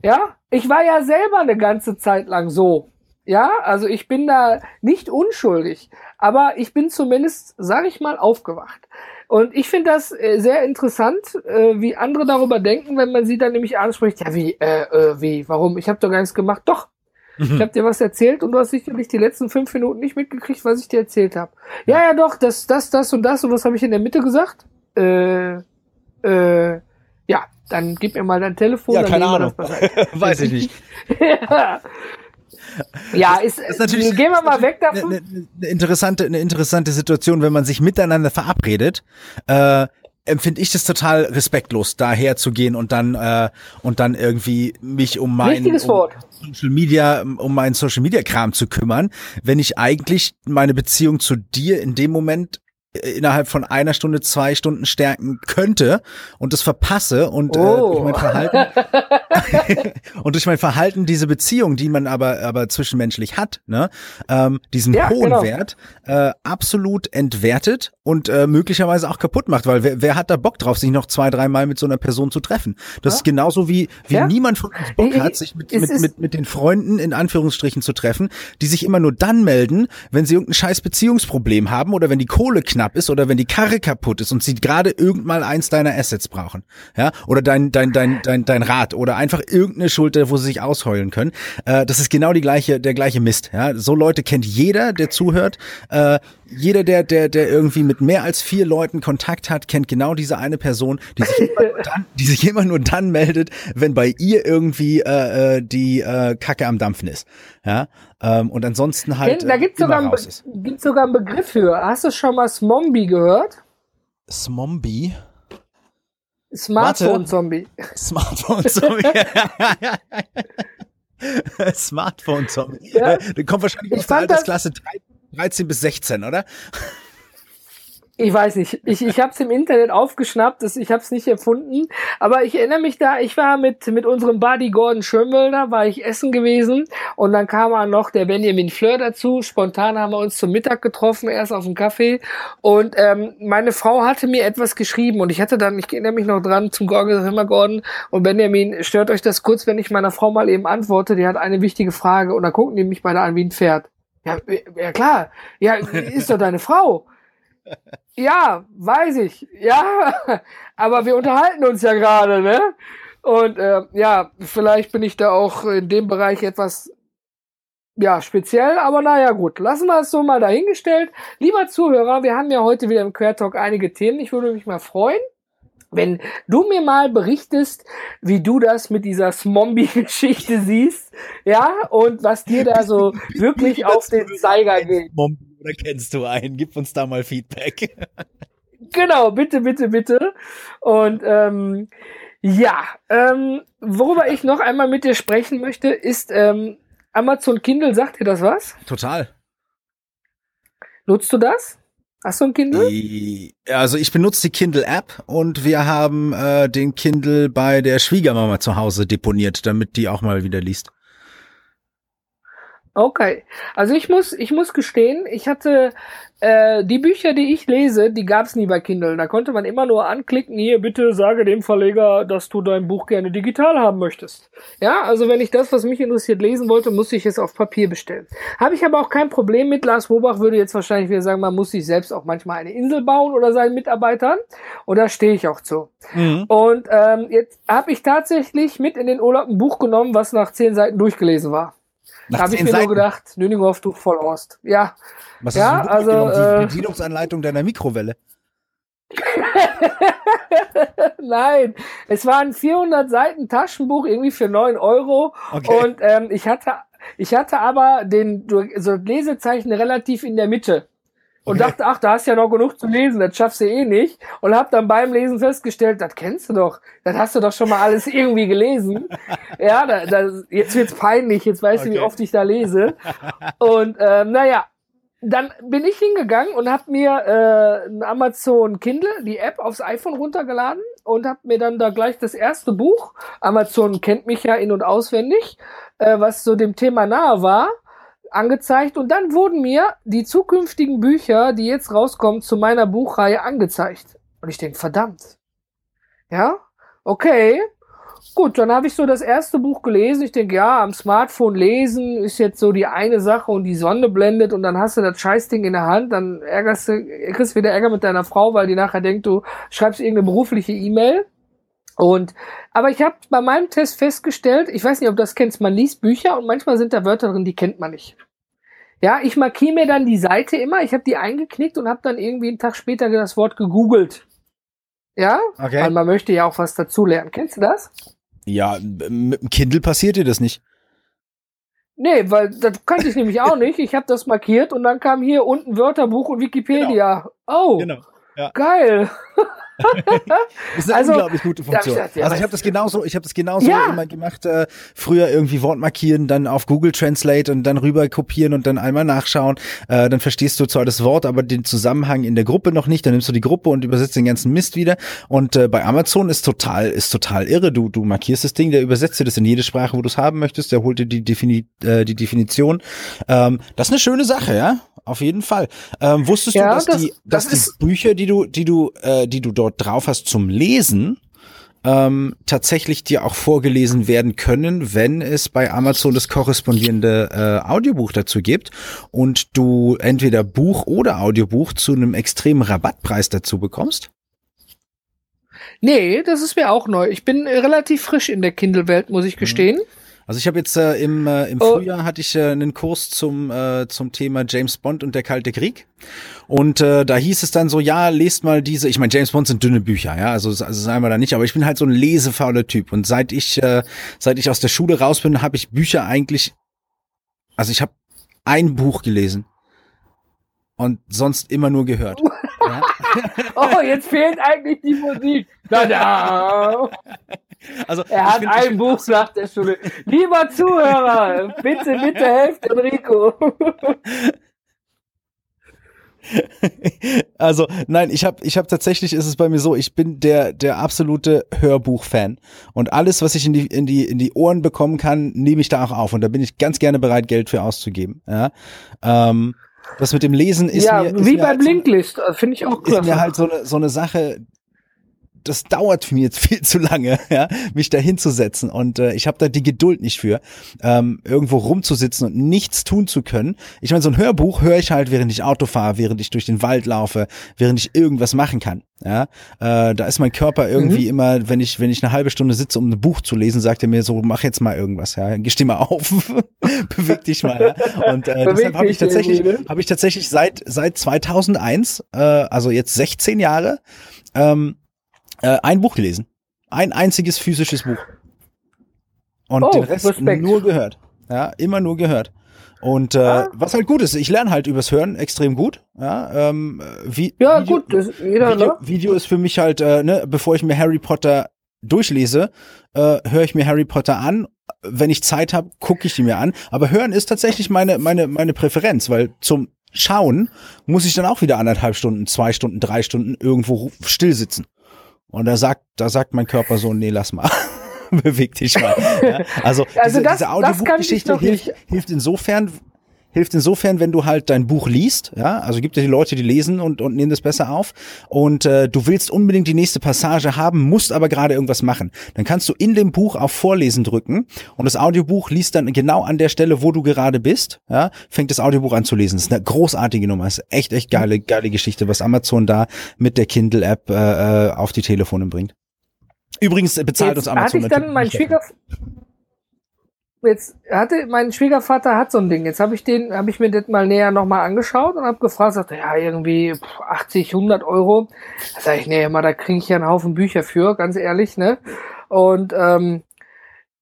A: Ja, ich war ja selber eine ganze Zeit lang so. Ja, also ich bin da nicht unschuldig, aber ich bin zumindest, sag ich mal, aufgewacht. Und ich finde das äh, sehr interessant, äh, wie andere darüber denken, wenn man sie dann nämlich anspricht, ja, wie, äh, äh, wie, warum? Ich habe doch gar nichts gemacht. Doch, ich habe dir was erzählt und du hast sicherlich die letzten fünf Minuten nicht mitgekriegt, was ich dir erzählt habe. Ja, ja, doch, das, das, das und das und was habe ich in der Mitte gesagt? Äh, äh, ja, dann gib mir mal dein Telefon.
B: Ja, keine Ahnung. Weiß ich nicht. ja.
A: Ja, ist, ist natürlich, gehen wir mal weg davon.
B: Eine, eine, interessante, eine interessante Situation, wenn man sich miteinander verabredet. Äh, empfinde ich das total respektlos, daher zu gehen und dann äh, und dann irgendwie mich um mein um Social Media um meinen Social Media Kram zu kümmern, wenn ich eigentlich meine Beziehung zu dir in dem Moment innerhalb von einer Stunde, zwei Stunden stärken könnte und das verpasse und oh. äh, durch mein Verhalten und durch mein Verhalten diese Beziehung, die man aber aber zwischenmenschlich hat, ne, ähm, diesen ja, hohen genau. Wert äh, absolut entwertet und äh, möglicherweise auch kaputt macht, weil wer, wer hat da Bock drauf, sich noch zwei, dreimal mit so einer Person zu treffen? Das ja? ist genauso wie wie ja? niemand von uns Bock hat, sich mit, mit, mit, mit den Freunden in Anführungsstrichen zu treffen, die sich immer nur dann melden, wenn sie irgendein scheiß Beziehungsproblem haben oder wenn die Kohle knapp knapp ist oder wenn die Karre kaputt ist und sie gerade irgendwann eins deiner Assets brauchen, ja, oder dein dein dein dein dein Rad oder einfach irgendeine Schulter, wo sie sich ausheulen können. Äh, das ist genau die gleiche der gleiche Mist. Ja, so Leute kennt jeder, der zuhört. Äh, jeder, der, der, der irgendwie mit mehr als vier Leuten Kontakt hat, kennt genau diese eine Person, die sich immer nur dann, die sich immer nur dann meldet, wenn bei ihr irgendwie äh, äh die äh, Kacke am Dampfen ist. Ja, ähm, und ansonsten halt.
A: Da gibt's sogar, ein gibt's sogar einen Begriff für. Hast du schon mal Smombie gehört?
B: Smombie?
A: Smartphone-Zombie.
B: Smartphone-Zombie. Smartphone-Zombie. Ja. Der kommt wahrscheinlich aus der Altersklasse 13 bis 16, oder?
A: Ich weiß nicht. Ich, ich habe es im Internet aufgeschnappt, ich habe es nicht erfunden. Aber ich erinnere mich da, ich war mit, mit unserem Buddy Gordon Schönwölder, war ich essen gewesen. Und dann kam auch noch der Benjamin Fleur dazu. Spontan haben wir uns zum Mittag getroffen, erst auf dem Kaffee. Und ähm, meine Frau hatte mir etwas geschrieben. Und ich hatte dann, ich erinnere mich noch dran, zum Gordon gesagt, immer Gordon und Benjamin, stört euch das kurz, wenn ich meiner Frau mal eben antworte. Die hat eine wichtige Frage. Und dann gucken die mich beide an wie ein Pferd. Ja, ja klar. Ja, ist doch deine Frau. Ja, weiß ich. Ja, aber wir unterhalten uns ja gerade, ne? Und äh, ja, vielleicht bin ich da auch in dem Bereich etwas ja, speziell, aber naja, gut. Lassen wir es so mal dahingestellt. Lieber Zuhörer, wir haben ja heute wieder im Quertalk einige Themen. Ich würde mich mal freuen, wenn du mir mal berichtest, wie du das mit dieser Smombie-Geschichte siehst, ja, und was dir da so wirklich auf den Zeiger geht.
B: Oder kennst du einen? Gib uns da mal Feedback.
A: genau, bitte, bitte, bitte. Und ähm, ja, ähm, worüber ich noch einmal mit dir sprechen möchte, ist ähm, Amazon Kindle. Sagt dir das was?
B: Total.
A: Nutzt du das? Hast du ein Kindle?
B: Also ich benutze die Kindle-App und wir haben äh, den Kindle bei der Schwiegermama zu Hause deponiert, damit die auch mal wieder liest.
A: Okay, also ich muss, ich muss gestehen, ich hatte äh, die Bücher, die ich lese, die gab's nie bei Kindle. Da konnte man immer nur anklicken, hier bitte sage dem Verleger, dass du dein Buch gerne digital haben möchtest. Ja, also wenn ich das, was mich interessiert, lesen wollte, musste ich es auf Papier bestellen. Habe ich aber auch kein Problem mit. Lars Wobach würde jetzt wahrscheinlich wieder sagen, man muss sich selbst auch manchmal eine Insel bauen oder seinen Mitarbeitern. Und da stehe ich auch zu. Mhm. Und ähm, jetzt habe ich tatsächlich mit in den Urlaub ein Buch genommen, was nach zehn Seiten durchgelesen war. Da habe ich mir Seiten. nur gedacht, Nüninghoff, du Vollhorst. Ja.
B: Was
A: ja,
B: hast du also äh, die Bedienungsanleitung deiner Mikrowelle.
A: Nein, es war ein 400 Seiten Taschenbuch irgendwie für 9 Euro okay. und ähm, ich hatte ich hatte aber den so Lesezeichen relativ in der Mitte. Und okay. dachte, ach, da hast du ja noch genug zu lesen, das schaffst du eh nicht. Und hab dann beim Lesen festgestellt, das kennst du doch, das hast du doch schon mal alles irgendwie gelesen. ja, da, da, jetzt wird's peinlich, jetzt weißt okay. du, wie oft ich da lese. Und ähm, naja, dann bin ich hingegangen und habe mir äh, ein Amazon Kindle, die App, aufs iPhone runtergeladen und habe mir dann da gleich das erste Buch, Amazon kennt mich ja in und auswendig, äh, was so dem Thema nahe war, angezeigt und dann wurden mir die zukünftigen Bücher, die jetzt rauskommen, zu meiner Buchreihe angezeigt. Und ich denke, verdammt. Ja, okay. Gut, dann habe ich so das erste Buch gelesen. Ich denke, ja, am Smartphone lesen ist jetzt so die eine Sache und die Sonne blendet und dann hast du das Scheißding in der Hand, dann ärgerst du, kriegst wieder Ärger mit deiner Frau, weil die nachher denkt, du schreibst irgendeine berufliche E-Mail. Und aber ich habe bei meinem Test festgestellt, ich weiß nicht, ob du das kennst, man liest Bücher und manchmal sind da Wörter drin, die kennt man nicht. Ja, ich markiere mir dann die Seite immer, ich habe die eingeknickt und habe dann irgendwie einen Tag später das Wort gegoogelt. Ja? Okay. Weil man möchte ja auch was dazulernen. Kennst du das?
B: Ja, mit dem Kindle passiert dir das nicht.
A: Nee, weil das kannte ich nämlich auch nicht. Ich habe das markiert und dann kam hier unten Wörterbuch und Wikipedia. Genau. Oh, genau. Ja. geil.
B: das ist eine also, unglaublich gute Funktion. Ich ja, also ich habe das genauso, ich habe das genauso ja. immer gemacht. Äh, früher irgendwie Wort markieren, dann auf Google Translate und dann rüber kopieren und dann einmal nachschauen. Äh, dann verstehst du zwar das Wort, aber den Zusammenhang in der Gruppe noch nicht. Dann nimmst du die Gruppe und übersetzt den ganzen Mist wieder. Und äh, bei Amazon ist total, ist total irre. Du, du markierst das Ding, der übersetzt dir das in jede Sprache, wo du es haben möchtest. Der holt dir die, Defini äh, die Definition. Ähm, das ist eine schöne Sache, ja auf jeden Fall. Ähm, wusstest ja, du, dass das, die, dass das die Bücher, die du, die du, äh, die du dort drauf hast zum Lesen, ähm, tatsächlich dir auch vorgelesen werden können, wenn es bei Amazon das korrespondierende äh, Audiobuch dazu gibt und du entweder Buch oder Audiobuch zu einem extremen Rabattpreis dazu bekommst?
A: Nee, das ist mir auch neu. Ich bin relativ frisch in der Kindle-Welt, muss ich mhm. gestehen. Mhm.
B: Also ich habe jetzt äh, im, äh, im oh. Frühjahr hatte ich äh, einen Kurs zum, äh, zum Thema James Bond und der Kalte Krieg. Und äh, da hieß es dann so, ja, lest mal diese, ich meine, James Bond sind dünne Bücher, ja, also, also sagen wir da nicht, aber ich bin halt so ein lesefauler Typ. Und seit ich, äh, seit ich aus der Schule raus bin, habe ich Bücher eigentlich, also ich habe ein Buch gelesen und sonst immer nur gehört. ja.
A: oh, jetzt fehlt eigentlich die Musik. Da, da. Also, er hat ein Buch nach der Schule. Lieber Zuhörer, bitte, bitte helft Enrico.
B: Also, nein, ich habe ich hab tatsächlich ist es bei mir so, ich bin der der absolute Hörbuch-Fan und alles, was ich in die in die in die Ohren bekommen kann, nehme ich da auch auf und da bin ich ganz gerne bereit, Geld für auszugeben. Ja, ähm, das mit dem Lesen ist ja, mir
A: ist wie mir bei halt Blinklist, so, finde ich auch
B: klasse. Ist mir halt so eine so eine Sache, das dauert für mich jetzt viel zu lange, ja, mich da hinzusetzen. Und äh, ich habe da die Geduld nicht für, ähm, irgendwo rumzusitzen und nichts tun zu können. Ich meine, so ein Hörbuch höre ich halt, während ich Auto fahre, während ich durch den Wald laufe, während ich irgendwas machen kann. Ja, äh, da ist mein Körper irgendwie mhm. immer, wenn ich wenn ich eine halbe Stunde sitze, um ein Buch zu lesen, sagt er mir so, mach jetzt mal irgendwas, ja, steh mal auf, beweg dich mal. Ja? Und äh, deshalb habe ich tatsächlich ne? habe ich tatsächlich seit seit 2001, äh, also jetzt 16 Jahre, ähm, äh, ein Buch gelesen. Ein einziges physisches Buch. Und oh, den Rest Respekt. nur gehört. Ja, immer nur gehört. Und äh, ah. was halt gut ist, ich lerne halt übers Hören extrem gut. Ja, ähm, wie,
A: ja Video, gut, das, jeder,
B: Video, ne? Video ist für mich halt, äh, ne, bevor ich mir Harry Potter durchlese, äh, höre ich mir Harry Potter an. Wenn ich Zeit habe, gucke ich die mir an. Aber Hören ist tatsächlich meine meine meine Präferenz, weil zum Schauen muss ich dann auch wieder anderthalb Stunden, zwei Stunden, drei Stunden irgendwo still sitzen. Und da sagt, da sagt mein Körper so, nee, lass mal. Beweg dich mal. Ja? Also, also diese, das, diese Audiobuchgeschichte hilft, hilft insofern, hilft insofern, wenn du halt dein Buch liest, ja, also gibt ja die Leute, die lesen und, und nehmen das besser auf und äh, du willst unbedingt die nächste Passage haben, musst aber gerade irgendwas machen. Dann kannst du in dem Buch auf Vorlesen drücken und das Audiobuch liest dann genau an der Stelle, wo du gerade bist, ja, fängt das Audiobuch an zu lesen. Das ist eine großartige Nummer, das ist echt, echt geile, geile Geschichte, was Amazon da mit der Kindle-App äh, äh auf die Telefone bringt. Übrigens bezahlt Jetzt uns Amazon.
A: Hatte ich dann mein Schwiegervater jetzt hatte mein Schwiegervater hat so ein Ding. Jetzt habe ich den, habe ich mir das mal näher nochmal angeschaut und habe gefragt, sagte, ja, irgendwie 80, 100 Euro. Da sage ich, nee, mal, da kriege ich ja einen Haufen Bücher für, ganz ehrlich, ne? Und ähm,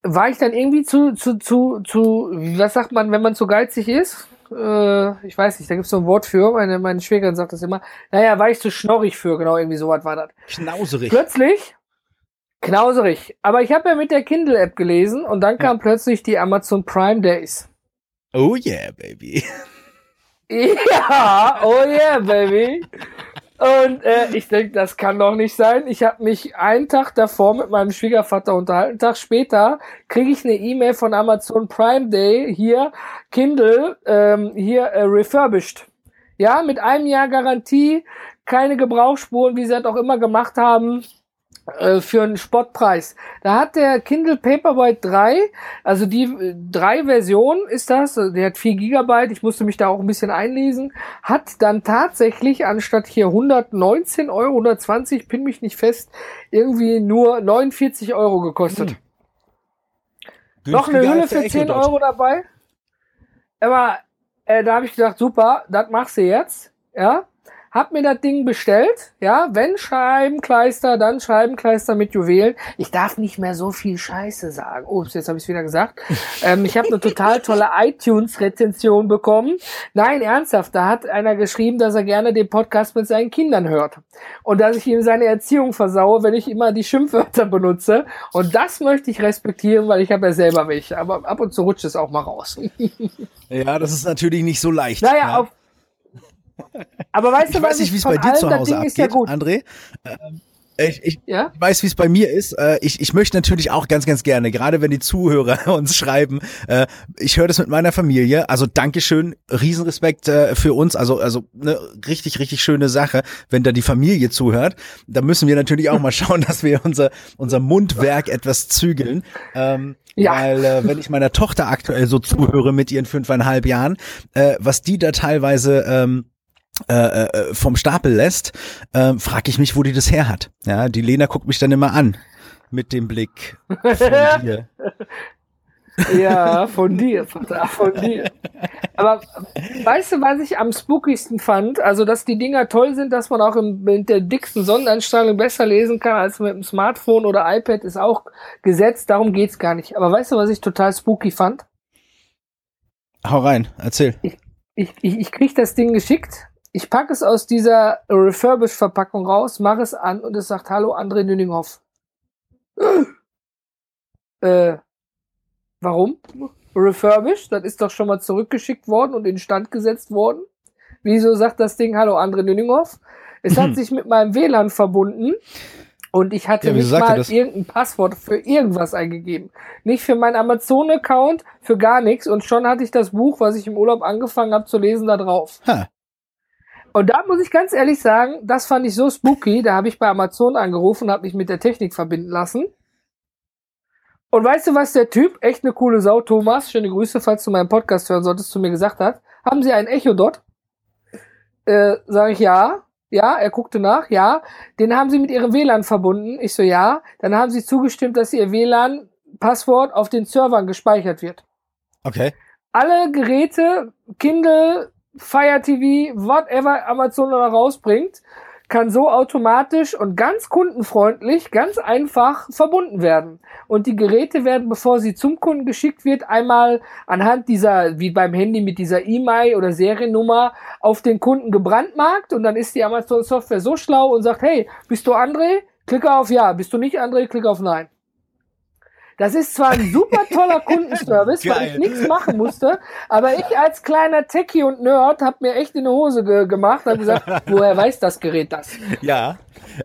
A: war ich dann irgendwie zu, zu, zu, zu, was sagt man, wenn man zu geizig ist? äh, ich weiß nicht, da gibt's so ein Wort für, meine, meine Schwägerin sagt das immer. Naja, war ich zu schnorrig für, genau, irgendwie sowas war das.
B: Knauserig.
A: Plötzlich, knauserig. Aber ich habe ja mit der Kindle-App gelesen und dann kam plötzlich die Amazon Prime Days.
B: Oh yeah, baby.
A: Ja, oh yeah, baby. Und äh, ich denke, das kann doch nicht sein. Ich habe mich einen Tag davor mit meinem Schwiegervater unterhalten. Einen Tag später kriege ich eine E-Mail von Amazon Prime Day hier, Kindle, ähm, hier äh, refurbished. Ja, mit einem Jahr Garantie, keine Gebrauchsspuren, wie sie das auch immer gemacht haben. Äh, für einen Spottpreis. Da hat der Kindle Paperwhite 3, also die äh, drei Version ist das, also der hat 4 Gigabyte, ich musste mich da auch ein bisschen einlesen, hat dann tatsächlich anstatt hier 119 Euro, 120, pin mich nicht fest, irgendwie nur 49 Euro gekostet. Hm. Noch eine Hülle für 10 Euro dabei. Aber äh, da habe ich gedacht, super, das machst du jetzt. Ja, hab mir das Ding bestellt, ja, wenn Scheibenkleister, dann Scheibenkleister mit Juwelen. Ich darf nicht mehr so viel Scheiße sagen. Ups, jetzt habe ich wieder gesagt. ähm, ich habe eine total tolle iTunes-Rezension bekommen. Nein, ernsthaft, da hat einer geschrieben, dass er gerne den Podcast mit seinen Kindern hört. Und dass ich ihm seine Erziehung versaue, wenn ich immer die Schimpfwörter benutze. Und das möchte ich respektieren, weil ich habe ja selber welche. Aber ab und zu rutscht es auch mal raus.
B: ja, das ist natürlich nicht so leicht.
A: Naja,
B: ja.
A: auf, aber weißt
B: ich
A: du,
B: weiß nicht, wie es bei dir zu Hause abgeht, ja André. Ähm, ich, ich ja? weiß, wie es bei mir ist. Äh, ich, ich möchte natürlich auch ganz, ganz gerne, gerade wenn die Zuhörer uns schreiben, äh, ich höre das mit meiner Familie. Also Dankeschön, Riesenrespekt äh, für uns. Also, also eine richtig, richtig schöne Sache, wenn da die Familie zuhört. Da müssen wir natürlich auch mal schauen, dass wir unser, unser Mundwerk etwas zügeln. Ähm, ja. Weil äh, wenn ich meiner Tochter aktuell so zuhöre mit ihren fünfeinhalb Jahren, äh, was die da teilweise ähm, äh, äh, vom Stapel lässt, äh, frage ich mich, wo die das her hat. Ja, die Lena guckt mich dann immer an mit dem Blick von dir.
A: ja, von dir, Vater, von dir. Aber weißt du, was ich am spookigsten fand? Also, dass die Dinger toll sind, dass man auch im, mit der dicksten Sonneneinstrahlung besser lesen kann als mit dem Smartphone oder iPad, ist auch gesetzt. Darum geht's gar nicht. Aber weißt du, was ich total spooky fand?
B: Hau rein, erzähl.
A: Ich, ich, ich, ich krieg das Ding geschickt ich packe es aus dieser Refurbished-Verpackung raus, mache es an und es sagt Hallo André Nüninghoff. äh, warum? Refurbished? Das ist doch schon mal zurückgeschickt worden und instand gesetzt worden. Wieso sagt das Ding Hallo André Nüninghoff? Es hat sich mit meinem WLAN verbunden und ich hatte ja, nicht mal irgendein Passwort für irgendwas eingegeben. Nicht für meinen Amazon-Account, für gar nichts. Und schon hatte ich das Buch, was ich im Urlaub angefangen habe zu lesen, da drauf. Ha. Und da muss ich ganz ehrlich sagen, das fand ich so spooky. Da habe ich bei Amazon angerufen und habe mich mit der Technik verbinden lassen. Und weißt du, was der Typ, echt eine coole Sau, Thomas, schöne Grüße, falls du meinen Podcast hören solltest, zu mir gesagt hat. Haben Sie ein Echo dort? Äh, sag ich ja. Ja, er guckte nach, ja. Den haben Sie mit Ihrem WLAN verbunden. Ich so, ja. Dann haben Sie zugestimmt, dass Ihr WLAN-Passwort auf den Servern gespeichert wird.
B: Okay.
A: Alle Geräte, Kindle, Fire TV, whatever Amazon da rausbringt, kann so automatisch und ganz kundenfreundlich, ganz einfach verbunden werden. Und die Geräte werden, bevor sie zum Kunden geschickt wird, einmal anhand dieser, wie beim Handy mit dieser E-Mail oder Seriennummer auf den Kunden gebrandmarkt und dann ist die Amazon Software so schlau und sagt, hey, bist du André? Klicke auf Ja. Bist du nicht André? Klicke auf Nein. Das ist zwar ein super toller Kundenservice, weil ich nichts machen musste, aber ich als kleiner Techie und Nerd habe mir echt in die Hose ge gemacht und gesagt, woher weiß das Gerät das?
B: Ja,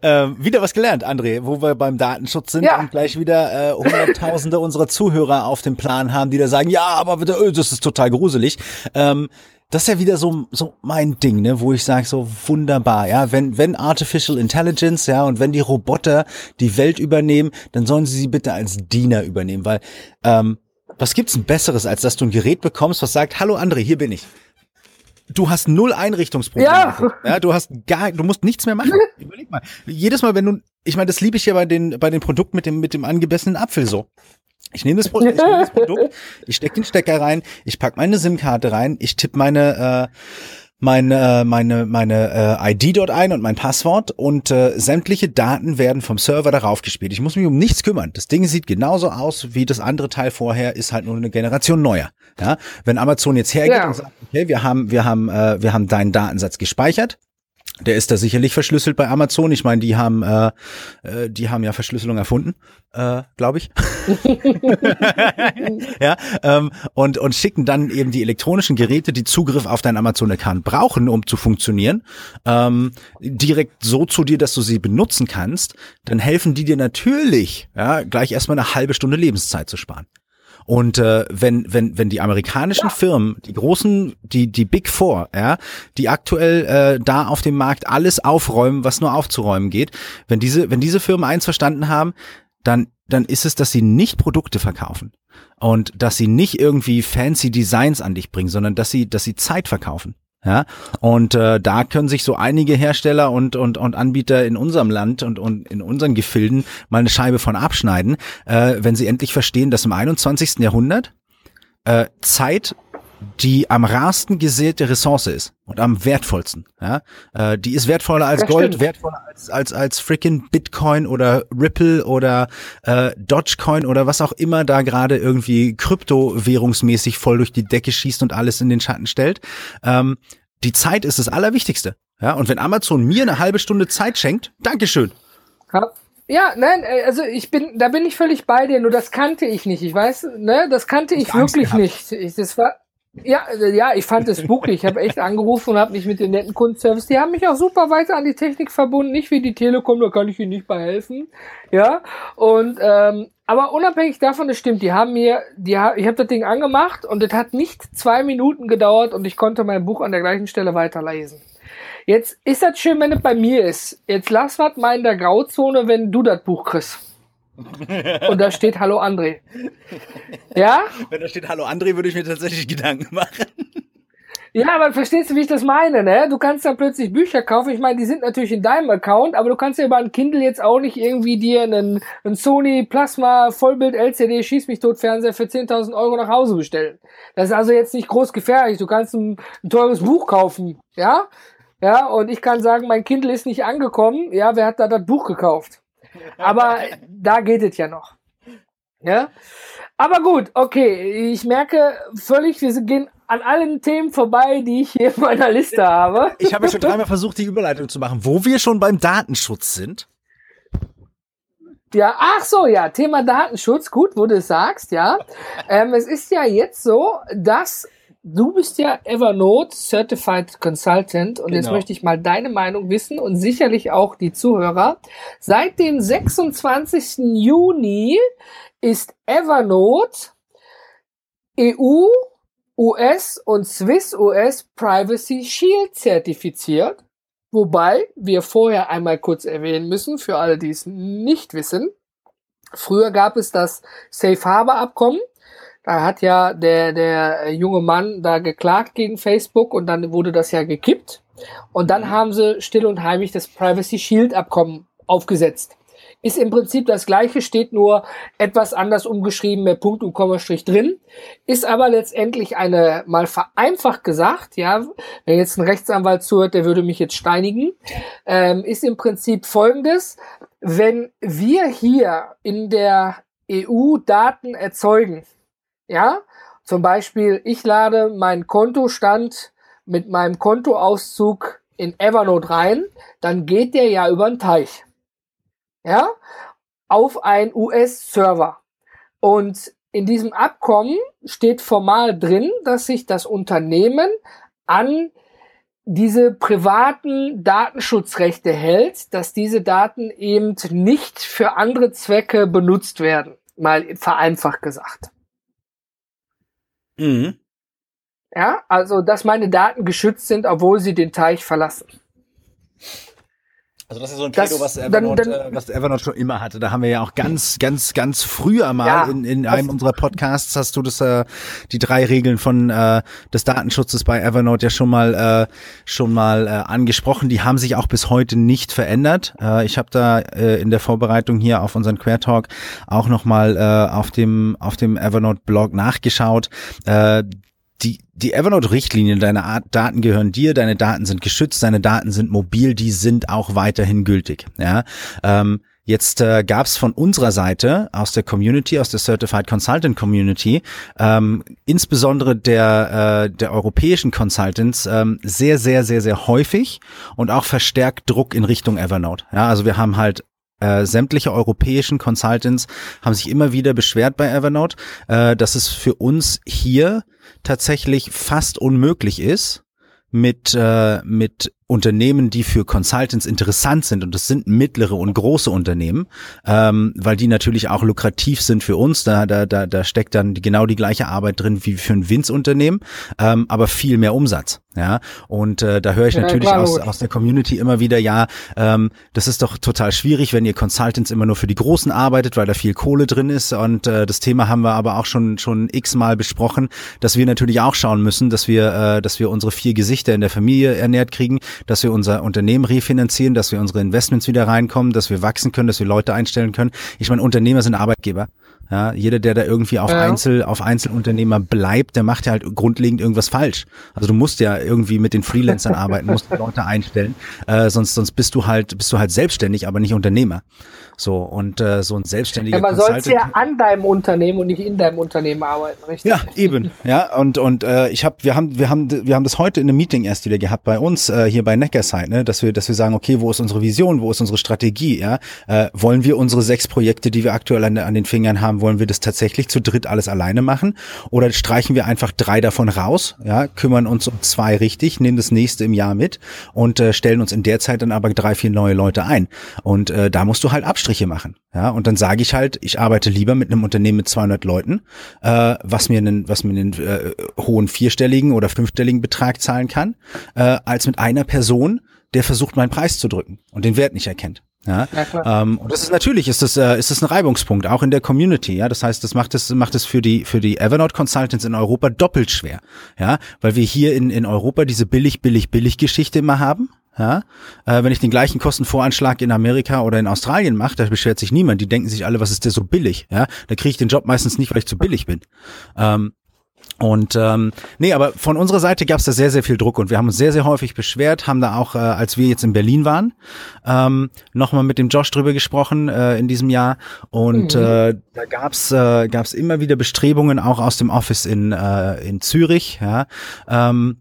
B: ähm, wieder was gelernt, André, wo wir beim Datenschutz sind ja. und gleich wieder äh, Hunderttausende unserer Zuhörer auf dem Plan haben, die da sagen, ja, aber äh, das ist total gruselig. Ähm, das ist ja wieder so, so mein Ding, ne, wo ich sage, so wunderbar, ja, wenn, wenn Artificial Intelligence, ja, und wenn die Roboter die Welt übernehmen, dann sollen sie sie bitte als Diener übernehmen, weil ähm, was gibt's denn Besseres, als dass du ein Gerät bekommst, was sagt, hallo André, hier bin ich. Du hast null Einrichtungsprobleme. Ja. ja. Du hast gar, du musst nichts mehr machen. Überleg mal. Jedes Mal, wenn du, ich meine, das liebe ich ja bei den, bei den Produkten mit dem, mit dem angebessenen Apfel so. Ich nehme das, Produkt, ich nehm das Produkt, ich stecke den Stecker rein, ich pack meine SIM-Karte rein, ich tippe meine, äh, äh, meine, meine äh, ID dort ein und mein Passwort und äh, sämtliche Daten werden vom Server darauf gespielt. Ich muss mich um nichts kümmern. Das Ding sieht genauso aus wie das andere Teil vorher, ist halt nur eine Generation neuer. Ja? Wenn Amazon jetzt hergeht ja. und sagt, okay, wir haben, wir haben, äh, wir haben deinen Datensatz gespeichert, der ist da sicherlich verschlüsselt bei Amazon. Ich meine, die haben, äh, äh, die haben ja Verschlüsselung erfunden, äh, glaube ich. ja, ähm, und und schicken dann eben die elektronischen Geräte, die Zugriff auf deinen Amazon-Account brauchen, um zu funktionieren, ähm, direkt so zu dir, dass du sie benutzen kannst. Dann helfen die dir natürlich, ja, gleich erstmal eine halbe Stunde Lebenszeit zu sparen. Und äh, wenn, wenn, wenn die amerikanischen. Firmen, die großen, die, die Big Four, ja, die aktuell äh, da auf dem Markt alles aufräumen, was nur aufzuräumen geht, wenn diese, wenn diese Firmen eins verstanden haben, dann, dann ist es, dass sie nicht Produkte verkaufen und dass sie nicht irgendwie fancy Designs an dich bringen, sondern dass sie, dass sie Zeit verkaufen. Ja, und äh, da können sich so einige Hersteller und, und, und Anbieter in unserem Land und, und in unseren Gefilden mal eine Scheibe von abschneiden, äh, wenn sie endlich verstehen, dass im 21. Jahrhundert äh, Zeit die am rarsten gesäte Ressource ist und am wertvollsten. Ja? Äh, die ist wertvoller als das Gold, stimmt. wertvoller als als als freaking Bitcoin oder Ripple oder äh, Dogecoin oder was auch immer da gerade irgendwie kryptowährungsmäßig voll durch die Decke schießt und alles in den Schatten stellt. Ähm, die Zeit ist das Allerwichtigste. Ja, und wenn Amazon mir eine halbe Stunde Zeit schenkt, Dankeschön.
A: Ja. Ja, nein, äh, also ich bin, da bin ich völlig bei dir, nur das kannte ich nicht. Ich weiß, ne, das kannte ich, ich wirklich nicht. Ich, das war, ja, äh, ja, ich fand es spooky. Ich habe echt angerufen und habe mich mit den netten Kundenservice. Die haben mich auch super weiter an die Technik verbunden, nicht wie die Telekom, da kann ich ihnen nicht bei helfen. Ja, und ähm, aber unabhängig davon, das stimmt, die haben mir, die, ich habe das Ding angemacht und es hat nicht zwei Minuten gedauert und ich konnte mein Buch an der gleichen Stelle weiterlesen. Jetzt ist das schön, wenn es bei mir ist. Jetzt lass was mal in der Grauzone, wenn du das Buch kriegst. Und da steht Hallo André. Ja?
B: Wenn da steht Hallo André, würde ich mir tatsächlich Gedanken machen.
A: Ja, aber verstehst du, wie ich das meine, ne? Du kannst dann plötzlich Bücher kaufen. Ich meine, die sind natürlich in deinem Account, aber du kannst ja über ein Kindle jetzt auch nicht irgendwie dir einen, einen Sony Plasma Vollbild LCD Schieß mich tot Fernseher für 10.000 Euro nach Hause bestellen. Das ist also jetzt nicht groß gefährlich. Du kannst ein, ein teures Buch kaufen, ja? Ja, und ich kann sagen, mein Kindle ist nicht angekommen. Ja, wer hat da das Buch gekauft? Aber da geht es ja noch. Ja? Aber gut, okay. Ich merke völlig, wir gehen an allen Themen vorbei, die ich hier in meiner Liste habe.
B: Ich habe schon dreimal versucht, die Überleitung zu machen, wo wir schon beim Datenschutz sind.
A: Ja, ach so, ja, Thema Datenschutz, gut, wo du es sagst, ja. Ähm, es ist ja jetzt so, dass du bist ja Evernote Certified Consultant und genau. jetzt möchte ich mal deine Meinung wissen und sicherlich auch die Zuhörer. Seit dem 26. Juni ist Evernote EU, US und Swiss US Privacy Shield zertifiziert. Wobei wir vorher einmal kurz erwähnen müssen, für alle, die es nicht wissen. Früher gab es das Safe Harbor Abkommen. Da hat ja der, der junge Mann da geklagt gegen Facebook und dann wurde das ja gekippt. Und dann haben sie still und heimlich das Privacy Shield Abkommen aufgesetzt. Ist im Prinzip das gleiche, steht nur etwas anders umgeschrieben, mehr Punkt und Kommastrich drin. Ist aber letztendlich eine, mal vereinfacht gesagt, ja, wenn jetzt ein Rechtsanwalt zuhört, der würde mich jetzt steinigen, ähm, ist im Prinzip folgendes. Wenn wir hier in der EU Daten erzeugen, ja, zum Beispiel, ich lade meinen Kontostand mit meinem Kontoauszug in Evernote rein, dann geht der ja über den Teich. Ja, auf einen US-Server. Und in diesem Abkommen steht formal drin, dass sich das Unternehmen an diese privaten Datenschutzrechte hält, dass diese Daten eben nicht für andere Zwecke benutzt werden. Mal vereinfacht gesagt. Mhm. Ja, also dass meine Daten geschützt sind, obwohl sie den Teich verlassen.
B: Also das ist so ein Credo, was, Evernote, dann, dann, äh, was Evernote schon immer hatte. Da haben wir ja auch ganz, ganz, ganz früher mal ja, in, in einem unserer Podcasts hast du das äh, die drei Regeln von äh, des Datenschutzes bei Evernote ja schon mal äh, schon mal äh, angesprochen. Die haben sich auch bis heute nicht verändert. Äh, ich habe da äh, in der Vorbereitung hier auf unseren Quer Talk auch noch mal äh, auf dem auf dem Evernote Blog nachgeschaut. Äh, die, die Evernote-Richtlinien, deine Art, Daten gehören dir, deine Daten sind geschützt, deine Daten sind mobil, die sind auch weiterhin gültig. Ja, ähm, Jetzt äh, gab es von unserer Seite aus der Community, aus der Certified Consultant Community, ähm, insbesondere der, äh, der europäischen Consultants, ähm, sehr, sehr, sehr, sehr häufig und auch verstärkt Druck in Richtung Evernote. Ja, also wir haben halt äh, sämtliche europäischen Consultants haben sich immer wieder beschwert bei Evernote, äh, dass es für uns hier tatsächlich fast unmöglich ist, mit, äh, mit Unternehmen, die für Consultants interessant sind, und das sind mittlere und große Unternehmen, ähm, weil die natürlich auch lukrativ sind für uns. Da, da, da, da steckt dann genau die gleiche Arbeit drin wie für ein Winz-Unternehmen, ähm, aber viel mehr Umsatz. Ja, und äh, da höre ich ja, natürlich aus, aus der Community immer wieder, ja, ähm, das ist doch total schwierig, wenn ihr Consultants immer nur für die Großen arbeitet, weil da viel Kohle drin ist. Und äh, das Thema haben wir aber auch schon schon x-mal besprochen, dass wir natürlich auch schauen müssen, dass wir, äh, dass wir unsere vier Gesichter in der Familie ernährt kriegen, dass wir unser Unternehmen refinanzieren, dass wir unsere Investments wieder reinkommen, dass wir wachsen können, dass wir Leute einstellen können. Ich meine, Unternehmer sind Arbeitgeber. Ja, jeder, der da irgendwie auf ja. Einzel, auf Einzelunternehmer bleibt, der macht ja halt grundlegend irgendwas falsch. Also du musst ja irgendwie mit den Freelancern arbeiten, musst Leute einstellen, äh, sonst, sonst bist du halt, bist du halt selbstständig, aber nicht Unternehmer. So, und äh, so ein selbstständiger
A: ja, man sollte ja an deinem Unternehmen und nicht in deinem Unternehmen arbeiten, richtig?
B: Ja, eben. Ja, und, und äh, ich habe, wir haben, wir haben, wir haben das heute in einem Meeting erst wieder gehabt bei uns, äh, hier bei Neckarside, ne, dass wir, dass wir sagen, okay, wo ist unsere Vision, wo ist unsere Strategie, ja? Äh, wollen wir unsere sechs Projekte, die wir aktuell an, an den Fingern haben, wollen wir das tatsächlich zu dritt alles alleine machen? Oder streichen wir einfach drei davon raus, ja, kümmern uns um zwei richtig, nehmen das nächste im Jahr mit und äh, stellen uns in der Zeit dann aber drei, vier neue Leute ein. Und äh, da musst du halt Abstriche machen. Ja, und dann sage ich halt, ich arbeite lieber mit einem Unternehmen mit 200 Leuten, äh, was mir einen, was mir einen äh, hohen vierstelligen oder fünfstelligen Betrag zahlen kann, äh, als mit einer Person, der versucht, meinen Preis zu drücken und den Wert nicht erkennt. Ja, ja ähm, und das ist natürlich ist das äh, ist das ein Reibungspunkt auch in der Community. Ja, das heißt, das macht es macht es für die für die Evernote Consultants in Europa doppelt schwer. Ja, weil wir hier in in Europa diese billig billig billig Geschichte immer haben. Ja, äh, wenn ich den gleichen Kostenvoranschlag in Amerika oder in Australien mache, da beschwert sich niemand. Die denken sich alle, was ist der so billig? Ja, da kriege ich den Job meistens nicht, weil ich zu billig bin. Ähm, und ähm, nee, aber von unserer Seite gab es da sehr, sehr viel Druck und wir haben uns sehr, sehr häufig beschwert, haben da auch, äh, als wir jetzt in Berlin waren, ähm, nochmal mit dem Josh drüber gesprochen äh, in diesem Jahr. Und mhm. äh, da gab's äh, gab's immer wieder Bestrebungen auch aus dem Office in, äh, in Zürich, ja, ähm,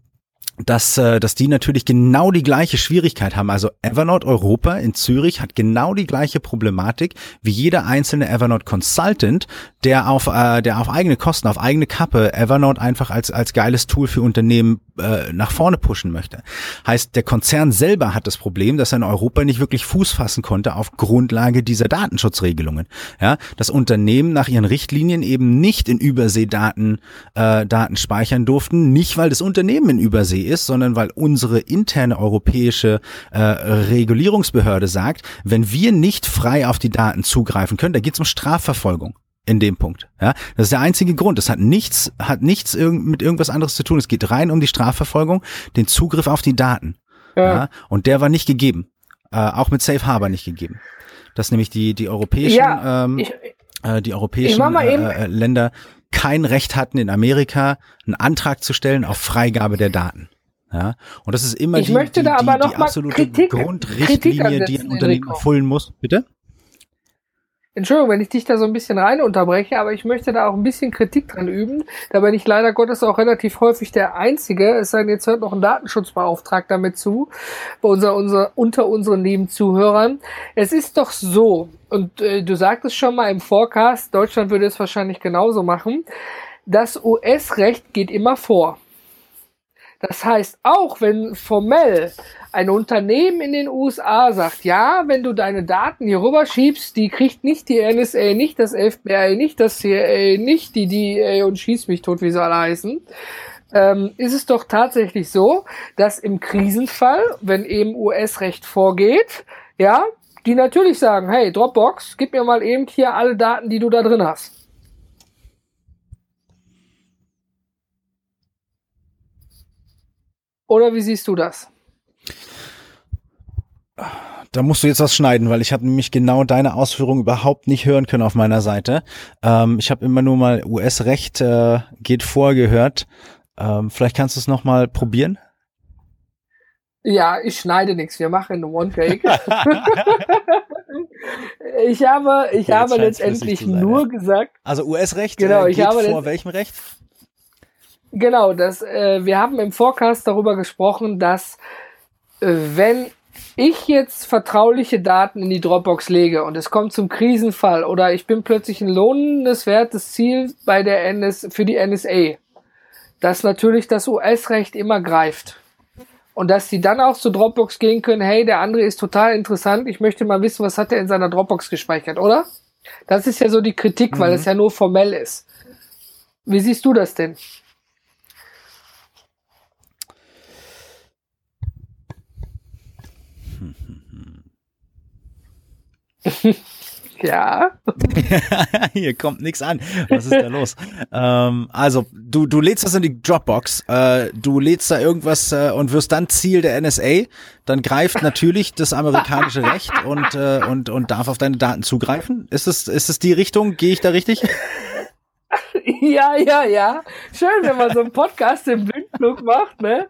B: dass, äh, dass die natürlich genau die gleiche Schwierigkeit haben. Also Evernote Europa in Zürich hat genau die gleiche Problematik wie jeder einzelne Evernote Consultant, der auf, äh, der auf eigene Kosten, auf eigene Kappe Evernote einfach als, als geiles Tool für Unternehmen äh, nach vorne pushen möchte. Heißt, der Konzern selber hat das Problem, dass er in Europa nicht wirklich Fuß fassen konnte auf Grundlage dieser Datenschutzregelungen. Ja, das Unternehmen nach ihren Richtlinien eben nicht in Übersee Daten, äh, Daten speichern durften, nicht weil das Unternehmen in Übersee ist, sondern weil unsere interne europäische äh, Regulierungsbehörde sagt, wenn wir nicht frei auf die Daten zugreifen können, da geht es um Strafverfolgung in dem Punkt. Ja, das ist der einzige Grund. Das hat nichts, hat nichts irg mit irgendwas anderes zu tun. Es geht rein um die Strafverfolgung, den Zugriff auf die Daten. Ja. ja und der war nicht gegeben. Äh, auch mit Safe Harbor nicht gegeben. Das nämlich die die europäischen ja, ähm, ich, äh, die europäischen äh, äh, Länder kein Recht hatten in Amerika einen Antrag zu stellen auf Freigabe der Daten. Ja, und das ist immer
A: ich
B: die,
A: möchte
B: die,
A: da aber
B: die,
A: noch
B: die absolute Kritik, Grundrichtlinie, die ein Unternehmen erfüllen muss. Bitte?
A: Entschuldigung, wenn ich dich da so ein bisschen rein unterbreche, aber ich möchte da auch ein bisschen Kritik dran üben. Da bin ich leider Gottes auch relativ häufig der Einzige. Es sei denn, jetzt hört noch ein Datenschutzbeauftragter mit zu, bei unser, unser, unter unseren lieben Zuhörern. Es ist doch so, und äh, du sagtest schon mal im Forecast, Deutschland würde es wahrscheinlich genauso machen, das US-Recht geht immer vor. Das heißt, auch wenn formell ein Unternehmen in den USA sagt, ja, wenn du deine Daten hier rüber schiebst, die kriegt nicht die NSA, nicht das FBI, nicht das CIA, nicht die DEA und schieß mich tot, wie sie alle heißen, ähm, ist es doch tatsächlich so, dass im Krisenfall, wenn eben US-Recht vorgeht, ja, die natürlich sagen, hey, Dropbox, gib mir mal eben hier alle Daten, die du da drin hast. Oder wie siehst du das?
B: Da musst du jetzt was schneiden, weil ich habe nämlich genau deine Ausführungen überhaupt nicht hören können auf meiner Seite. Ähm, ich habe immer nur mal US-Recht äh, geht vor gehört. Ähm, vielleicht kannst du es nochmal probieren.
A: Ja, ich schneide nichts. Wir machen One Take. ich habe, ich ja, habe letztendlich sein, nur ja. gesagt.
B: Also US-Recht genau, äh, geht vor welchem Recht?
A: Genau, das, äh, wir haben im Forecast darüber gesprochen, dass äh, wenn ich jetzt vertrauliche Daten in die Dropbox lege und es kommt zum Krisenfall oder ich bin plötzlich ein lohnenswertes Ziel bei der NS für die NSA, dass natürlich das US-Recht immer greift. Und dass sie dann auch zu Dropbox gehen können, hey, der andere ist total interessant, ich möchte mal wissen, was hat er in seiner Dropbox gespeichert, oder? Das ist ja so die Kritik, mhm. weil es ja nur formell ist. Wie siehst du das denn? Ja.
B: Hier kommt nichts an. Was ist da los? ähm, also, du, du lädst das in die Dropbox, äh, du lädst da irgendwas äh, und wirst dann Ziel der NSA. Dann greift natürlich das amerikanische Recht und, äh, und, und darf auf deine Daten zugreifen. Ist es, ist es die Richtung? Gehe ich da richtig?
A: Ja, ja, ja. Schön, wenn man so einen Podcast im Blindflug macht, ne?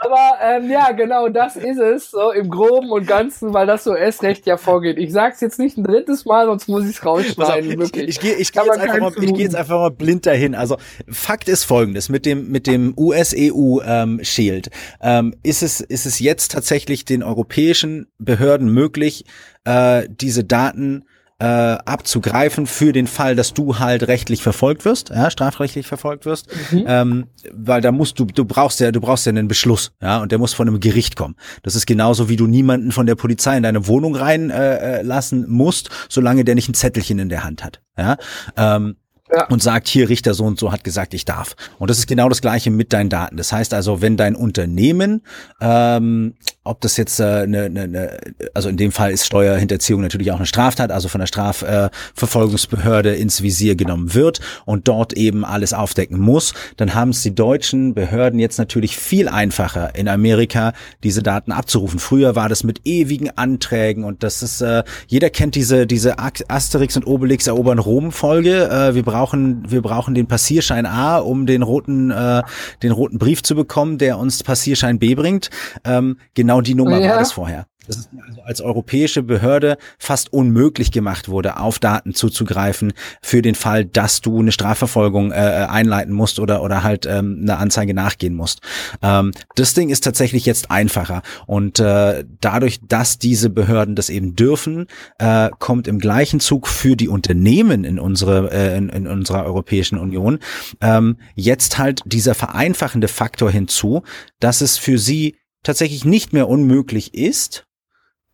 A: Aber ähm, ja, genau das ist es, so im Groben und Ganzen, weil das so erst recht ja vorgeht. Ich sag's jetzt nicht ein drittes Mal, sonst muss ich's rausschneiden,
B: auf, wirklich. Ich, ich gehe ich geh jetzt, einfach mal, ich geh jetzt einfach mal blind dahin. Also Fakt ist folgendes, mit dem, mit dem US-EU-Shield ähm, ähm, ist, es, ist es jetzt tatsächlich den europäischen Behörden möglich, äh, diese Daten äh, abzugreifen für den Fall, dass du halt rechtlich verfolgt wirst, ja, strafrechtlich verfolgt wirst, mhm. ähm, weil da musst du, du brauchst ja, du brauchst ja einen Beschluss, ja, und der muss von einem Gericht kommen. Das ist genauso wie du niemanden von der Polizei in deine Wohnung reinlassen äh, äh musst, solange der nicht ein Zettelchen in der Hand hat, ja. Ähm, ja. und sagt, hier Richter so und so hat gesagt, ich darf. Und das ist genau das gleiche mit deinen Daten. Das heißt also, wenn dein Unternehmen, ähm, ob das jetzt äh, ne, ne, ne, also in dem Fall ist Steuerhinterziehung natürlich auch eine Straftat, also von der Strafverfolgungsbehörde äh, ins Visier genommen wird und dort eben alles aufdecken muss, dann haben es die deutschen Behörden jetzt natürlich viel einfacher in Amerika diese Daten abzurufen. Früher war das mit ewigen Anträgen und das ist äh, jeder kennt diese diese Asterix und Obelix erobern Rom Folge. Äh, wir brauchen, wir brauchen den Passierschein A, um den roten, äh, den roten Brief zu bekommen, der uns Passierschein B bringt. Ähm, genau die Nummer ja. war das vorher dass es also als europäische Behörde fast unmöglich gemacht wurde, auf Daten zuzugreifen für den Fall, dass du eine Strafverfolgung äh, einleiten musst oder oder halt ähm, eine Anzeige nachgehen musst. Ähm, das Ding ist tatsächlich jetzt einfacher und äh, dadurch, dass diese Behörden das eben dürfen, äh, kommt im gleichen Zug für die Unternehmen in unsere äh, in, in unserer Europäischen Union ähm, jetzt halt dieser vereinfachende Faktor hinzu, dass es für sie tatsächlich nicht mehr unmöglich ist,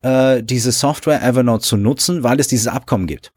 B: äh, diese Software Evernote zu nutzen, weil es dieses Abkommen gibt.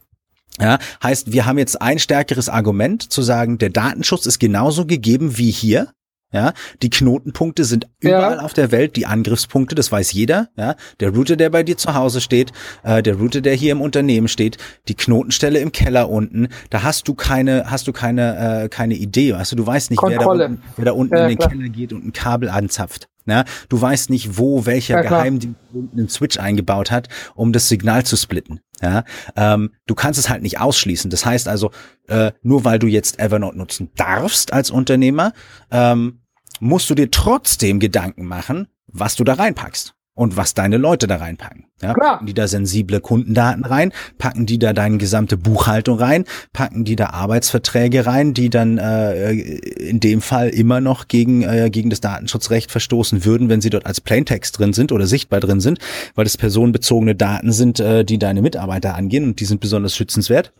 B: Ja, heißt, wir haben jetzt ein stärkeres Argument zu sagen, der Datenschutz ist genauso gegeben wie hier. Ja, die Knotenpunkte sind überall ja. auf der Welt, die Angriffspunkte, das weiß jeder. Ja, der Router, der bei dir zu Hause steht, äh, der Router, der hier im Unternehmen steht, die Knotenstelle im Keller unten, da hast du keine, hast du keine, äh, keine Idee. Also du weißt nicht, wer da unten, wer da unten ja, in den klar. Keller geht und ein Kabel anzapft. Ja, du weißt nicht, wo welcher ja, Geheimdienst einen Switch eingebaut hat, um das Signal zu splitten. Ja, ähm, du kannst es halt nicht ausschließen. Das heißt also, äh, nur weil du jetzt Evernote nutzen darfst als Unternehmer, ähm, musst du dir trotzdem Gedanken machen, was du da reinpackst und was deine Leute da reinpacken. Ja, packen die da sensible Kundendaten rein, packen die da deine gesamte Buchhaltung rein, packen die da Arbeitsverträge rein, die dann äh, in dem Fall immer noch gegen, äh, gegen das Datenschutzrecht verstoßen würden, wenn sie dort als Plaintext drin sind oder sichtbar drin sind, weil das personenbezogene Daten sind, äh, die deine Mitarbeiter angehen und die sind besonders schützenswert.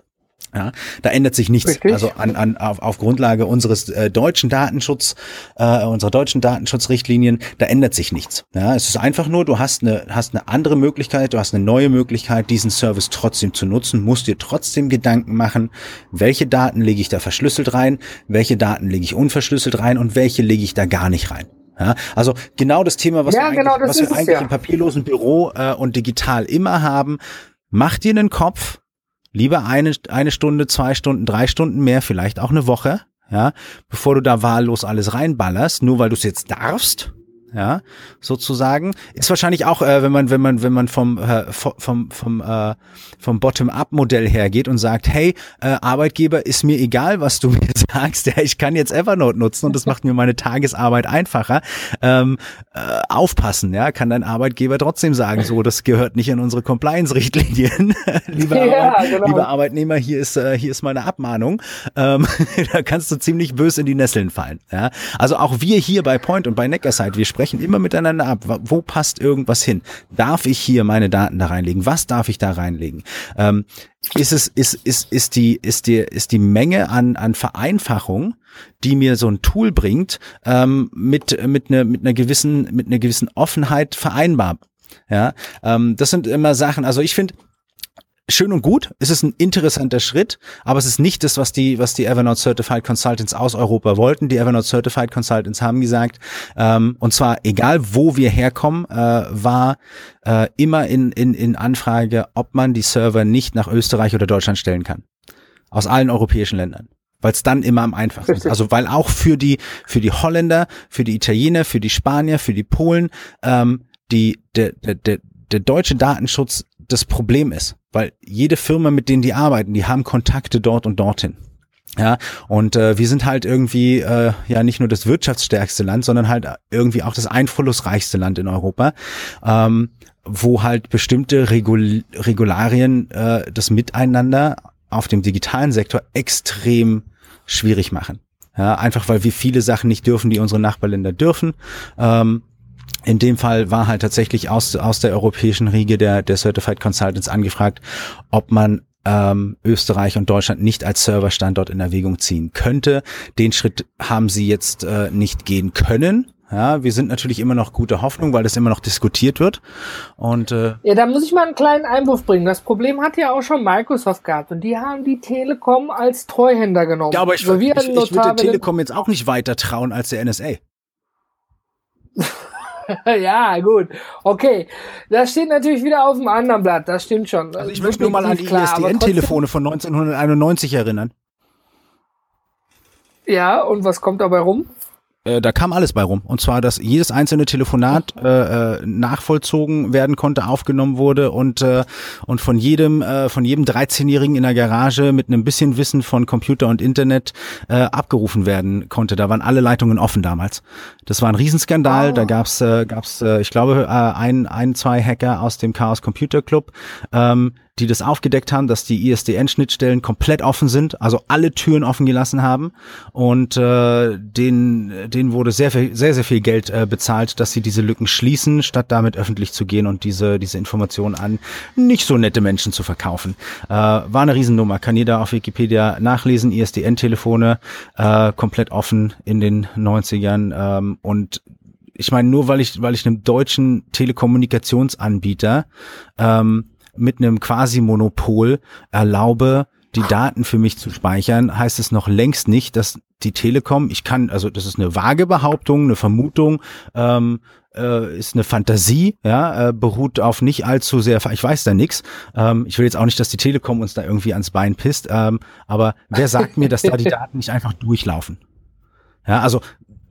B: Ja, da ändert sich nichts. Richtig. Also an, an, auf, auf Grundlage unseres äh, deutschen Datenschutz, äh, unserer deutschen Datenschutzrichtlinien, da ändert sich nichts. Ja, es ist einfach nur, du hast eine, hast eine andere Möglichkeit, du hast eine neue Möglichkeit, diesen Service trotzdem zu nutzen, musst dir trotzdem Gedanken machen, welche Daten lege ich da verschlüsselt rein, welche Daten lege ich unverschlüsselt rein und welche lege ich da gar nicht rein. Ja, also genau das Thema, was ja, wir genau, eigentlich, was wir eigentlich ja. im papierlosen Büro äh, und digital immer haben. Mach dir einen Kopf, Lieber eine, eine Stunde, zwei Stunden, drei Stunden mehr, vielleicht auch eine Woche, ja, bevor du da wahllos alles reinballerst, nur weil du es jetzt darfst, ja, sozusagen. Ist wahrscheinlich auch, äh, wenn man, wenn man, wenn man vom, äh, vom, vom, äh, vom Bottom-up-Modell hergeht und sagt, hey, äh, Arbeitgeber, ist mir egal, was du mir sagst, ja, ich kann jetzt Evernote nutzen und das macht mir meine Tagesarbeit einfacher. Ähm, äh, aufpassen, ja, kann dein Arbeitgeber trotzdem sagen, so, das gehört nicht in unsere Compliance-Richtlinien. lieber, ja, Arbeit, genau. lieber Arbeitnehmer, hier ist, äh, hier ist meine Abmahnung. Ähm, da kannst du ziemlich böse in die Nesseln fallen. Ja? Also auch wir hier bei Point und bei Neckerside, wir sprechen immer miteinander ab. Wo passt irgendwas hin? Darf ich hier meine Daten da reinlegen? Was darf ich da reinlegen? Ähm, ist es, ist, ist, ist die, ist die, ist die Menge an, an Vereinfachung, die mir so ein Tool bringt, ähm, mit, mit einer, mit einer gewissen, mit einer gewissen Offenheit vereinbar. Ja, ähm, das sind immer Sachen, also ich finde, schön und gut, es ist ein interessanter Schritt, aber es ist nicht das, was die, was die Evernote Certified Consultants aus Europa wollten. Die Evernote Certified Consultants haben gesagt, ähm, und zwar egal wo wir herkommen, äh, war äh, immer in, in, in Anfrage, ob man die Server nicht nach Österreich oder Deutschland stellen kann. Aus allen europäischen Ländern weil es dann immer am einfachsten ist. Also weil auch für die für die Holländer, für die Italiener, für die Spanier, für die Polen ähm, die der, der, der, der deutsche Datenschutz das Problem ist, weil jede Firma, mit denen die arbeiten, die haben Kontakte dort und dorthin. Ja, und äh, wir sind halt irgendwie äh, ja nicht nur das wirtschaftsstärkste Land, sondern halt irgendwie auch das einflussreichste Land in Europa, ähm, wo halt bestimmte Regul Regularien äh, das Miteinander auf dem digitalen Sektor extrem schwierig machen. Ja, einfach weil wir viele Sachen nicht dürfen, die unsere Nachbarländer dürfen. Ähm, in dem Fall war halt tatsächlich aus, aus der europäischen Riege der, der Certified Consultants angefragt, ob man ähm, Österreich und Deutschland nicht als Serverstandort in Erwägung ziehen könnte. Den Schritt haben sie jetzt äh, nicht gehen können. Ja, wir sind natürlich immer noch gute Hoffnung, weil das immer noch diskutiert wird. Und äh,
A: ja, da muss ich mal einen kleinen Einwurf bringen. Das Problem hat ja auch schon Microsoft gehabt und die haben die Telekom als Treuhänder genommen.
B: Ja, aber ich, so, ich, ich, ich würde der Telekom jetzt auch nicht weiter trauen als der NSA.
A: ja, gut. Okay. Das steht natürlich wieder auf dem anderen Blatt. Das stimmt schon.
B: Also ich möchte nur mal an die ISDN-Telefone von 1991 erinnern.
A: Ja, und was kommt dabei rum?
B: Äh, da kam alles bei rum. Und zwar, dass jedes einzelne Telefonat äh, äh nachvollzogen werden konnte, aufgenommen wurde und, äh, und von jedem, äh, von jedem 13-Jährigen in der Garage mit einem bisschen Wissen von Computer und Internet äh, abgerufen werden konnte. Da waren alle Leitungen offen damals. Das war ein Riesenskandal. Oh. Da gab's, äh, gab's, äh, ich glaube, äh, ein, ein, zwei Hacker aus dem Chaos Computer Club. Ähm, die das aufgedeckt haben, dass die ISDN-Schnittstellen komplett offen sind, also alle Türen offen gelassen haben. Und äh, denen, denen wurde sehr, sehr, sehr viel Geld äh, bezahlt, dass sie diese Lücken schließen, statt damit öffentlich zu gehen und diese, diese Informationen an nicht so nette Menschen zu verkaufen. Äh, war eine Riesennummer, kann jeder auf Wikipedia nachlesen, ISDN-Telefone äh, komplett offen in den 90ern ähm, und ich meine, nur weil ich, weil ich einem deutschen Telekommunikationsanbieter ähm, mit einem Quasi-Monopol erlaube, die Daten für mich zu speichern, heißt es noch längst nicht, dass die Telekom, ich kann, also das ist eine vage Behauptung, eine Vermutung, ähm, äh, ist eine Fantasie, ja, äh, beruht auf nicht allzu sehr, ich weiß da nichts. Ähm, ich will jetzt auch nicht, dass die Telekom uns da irgendwie ans Bein pisst, ähm, aber wer sagt mir, dass da die Daten nicht einfach durchlaufen? Ja, also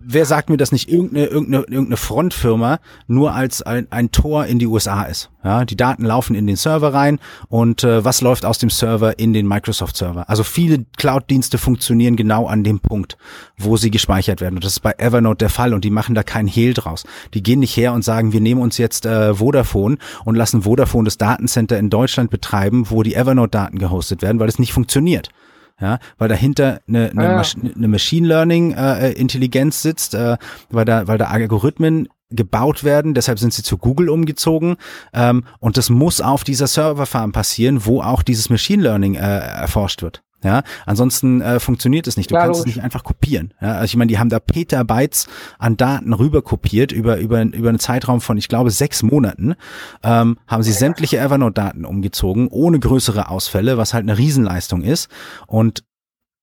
B: wer sagt mir, dass nicht irgendeine, irgendeine, irgendeine Frontfirma nur als ein, ein Tor in die USA ist? Ja, die Daten laufen in den Server rein und äh, was läuft aus dem Server in den Microsoft-Server? Also viele Cloud-Dienste funktionieren genau an dem Punkt, wo sie gespeichert werden. Und das ist bei Evernote der Fall und die machen da keinen Hehl draus. Die gehen nicht her und sagen, wir nehmen uns jetzt äh, Vodafone und lassen Vodafone das Datencenter in Deutschland betreiben, wo die Evernote-Daten gehostet werden, weil es nicht funktioniert ja, weil dahinter eine, eine, ah, ja. eine Machine Learning äh, Intelligenz sitzt, äh, weil da, weil da Algorithmen gebaut werden, deshalb sind sie zu Google umgezogen ähm, und das muss auf dieser Serverfarm passieren, wo auch dieses Machine Learning äh, erforscht wird. Ja, ansonsten äh, funktioniert es nicht. Du Klar, kannst es nicht einfach kopieren. Ja, also ich meine, die haben da Petabytes an Daten rüber kopiert über über über einen Zeitraum von, ich glaube, sechs Monaten. Ähm, haben sie sämtliche Evernote-Daten umgezogen, ohne größere Ausfälle, was halt eine Riesenleistung ist. Und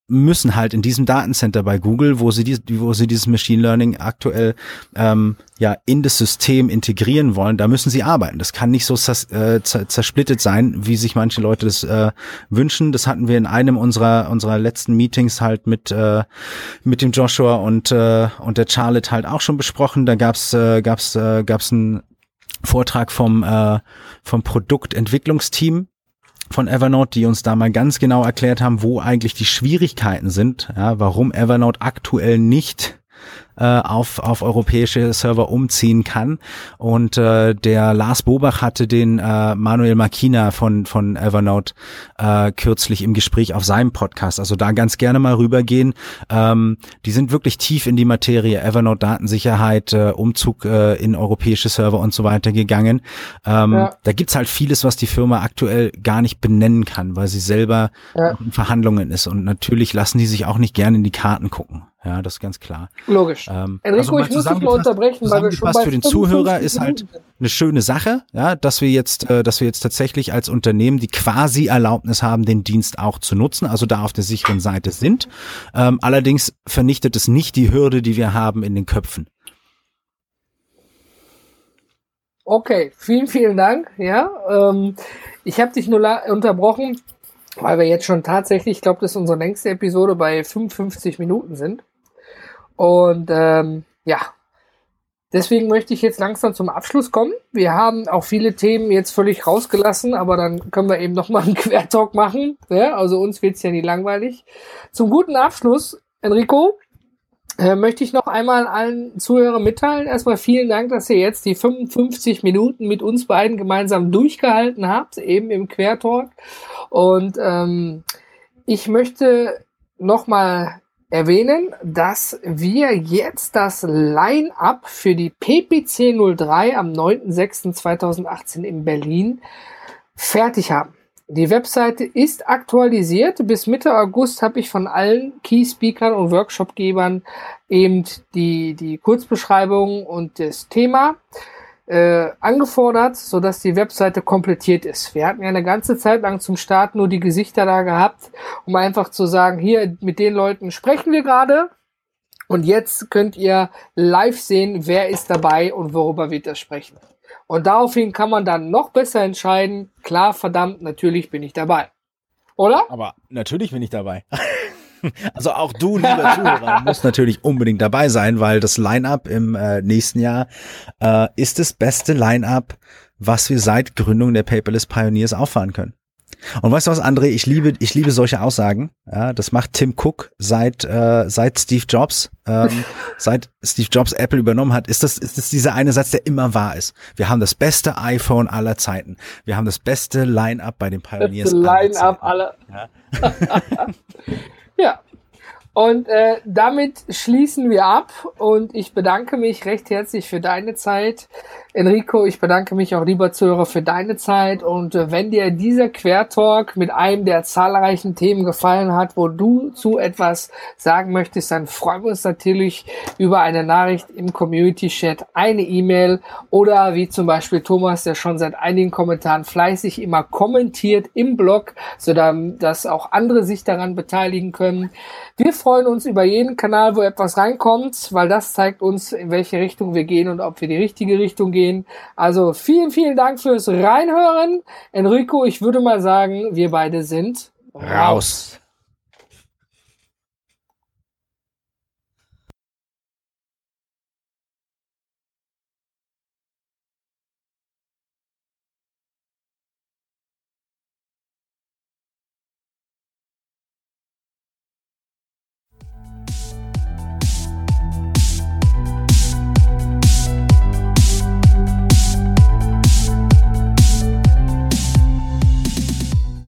B: müssen halt in diesem Datencenter bei Google, wo sie, die, wo sie dieses Machine Learning aktuell ähm, ja in das System integrieren wollen, da müssen sie arbeiten. Das kann nicht so äh, zersplittet sein, wie sich manche Leute das äh, wünschen. Das hatten wir in einem unserer unserer letzten Meetings halt mit äh, mit dem Joshua und äh, und der Charlotte halt auch schon besprochen. Da gab's äh, gab's äh, gab's einen Vortrag vom äh, vom Produktentwicklungsteam von Evernote, die uns da mal ganz genau erklärt haben, wo eigentlich die Schwierigkeiten sind, ja, warum Evernote aktuell nicht äh, auf, auf europäische Server umziehen kann. Und äh, der Lars Bobach hatte den äh, Manuel Makina von, von Evernote äh, kürzlich im Gespräch auf seinem Podcast. Also da ganz gerne mal rübergehen. Ähm, die sind wirklich tief in die Materie Evernote Datensicherheit, äh, Umzug äh, in europäische Server und so weiter gegangen. Ähm, ja. Da gibt's halt vieles, was die Firma aktuell gar nicht benennen kann, weil sie selber ja. in Verhandlungen ist. Und natürlich lassen die sich auch nicht gerne in die Karten gucken. Ja, das ist ganz klar.
A: Logisch.
B: Ähm, Enrico, also ich muss dich mal unterbrechen, weil wir schon bei für den Zuhörer ist halt eine schöne Sache, ja, dass wir jetzt, äh, dass wir jetzt tatsächlich als Unternehmen die quasi Erlaubnis haben, den Dienst auch zu nutzen, also da auf der sicheren Seite sind. Ähm, allerdings vernichtet es nicht die Hürde, die wir haben in den Köpfen.
A: Okay, vielen, vielen Dank. Ja, ähm, ich habe dich nur unterbrochen, weil wir jetzt schon tatsächlich, ich glaube, das ist unsere längste Episode bei 55 Minuten sind. Und ähm, ja, deswegen möchte ich jetzt langsam zum Abschluss kommen. Wir haben auch viele Themen jetzt völlig rausgelassen, aber dann können wir eben nochmal einen Quertalk machen. Ja, also uns wird's ja nie langweilig. Zum guten Abschluss, Enrico, äh, möchte ich noch einmal allen Zuhörern mitteilen. Erstmal vielen Dank, dass ihr jetzt die 55 Minuten mit uns beiden gemeinsam durchgehalten habt, eben im Quertalk. Und ähm, ich möchte nochmal erwähnen, dass wir jetzt das Line-up für die PPC 03 am 9.06.2018 in Berlin fertig haben. Die Webseite ist aktualisiert. Bis Mitte August habe ich von allen Key-Speakern und Workshopgebern eben die, die Kurzbeschreibung und das Thema äh, angefordert, sodass die Webseite komplettiert ist. Wir hatten ja eine ganze Zeit lang zum Start nur die Gesichter da gehabt, um einfach zu sagen, hier mit den Leuten sprechen wir gerade. Und jetzt könnt ihr live sehen, wer ist dabei und worüber wird er sprechen. Und daraufhin kann man dann noch besser entscheiden, klar, verdammt, natürlich bin ich dabei. Oder?
B: Aber natürlich bin ich dabei. Also auch du, lieber Zuhörer, musst natürlich unbedingt dabei sein, weil das Line-up im äh, nächsten Jahr äh, ist das beste Line-up, was wir seit Gründung der Paperless Pioneers auffahren können. Und weißt du was, André? Ich liebe, ich liebe solche Aussagen. Ja, das macht Tim Cook seit äh, seit Steve Jobs, ähm, seit Steve Jobs Apple übernommen hat. Ist das ist das dieser eine Satz, der immer wahr ist? Wir haben das beste iPhone aller Zeiten. Wir haben das beste Line-up bei den Pioneers.
A: Beste Line-up aller. Ja. Ja. Und äh, damit schließen wir ab und ich bedanke mich recht herzlich für deine Zeit. Enrico, ich bedanke mich auch, lieber Zuhörer, für deine Zeit. Und äh, wenn dir dieser Quertalk mit einem der zahlreichen Themen gefallen hat, wo du zu etwas sagen möchtest, dann freuen wir uns natürlich über eine Nachricht im Community-Chat, eine E-Mail oder wie zum Beispiel Thomas, der schon seit einigen Kommentaren fleißig immer kommentiert im Blog, sodass auch andere sich daran beteiligen können. Wir freuen uns über jeden Kanal, wo etwas reinkommt, weil das zeigt uns, in welche Richtung wir gehen und ob wir die richtige Richtung gehen. Also vielen, vielen Dank fürs Reinhören. Enrico, ich würde mal sagen, wir beide sind
B: raus.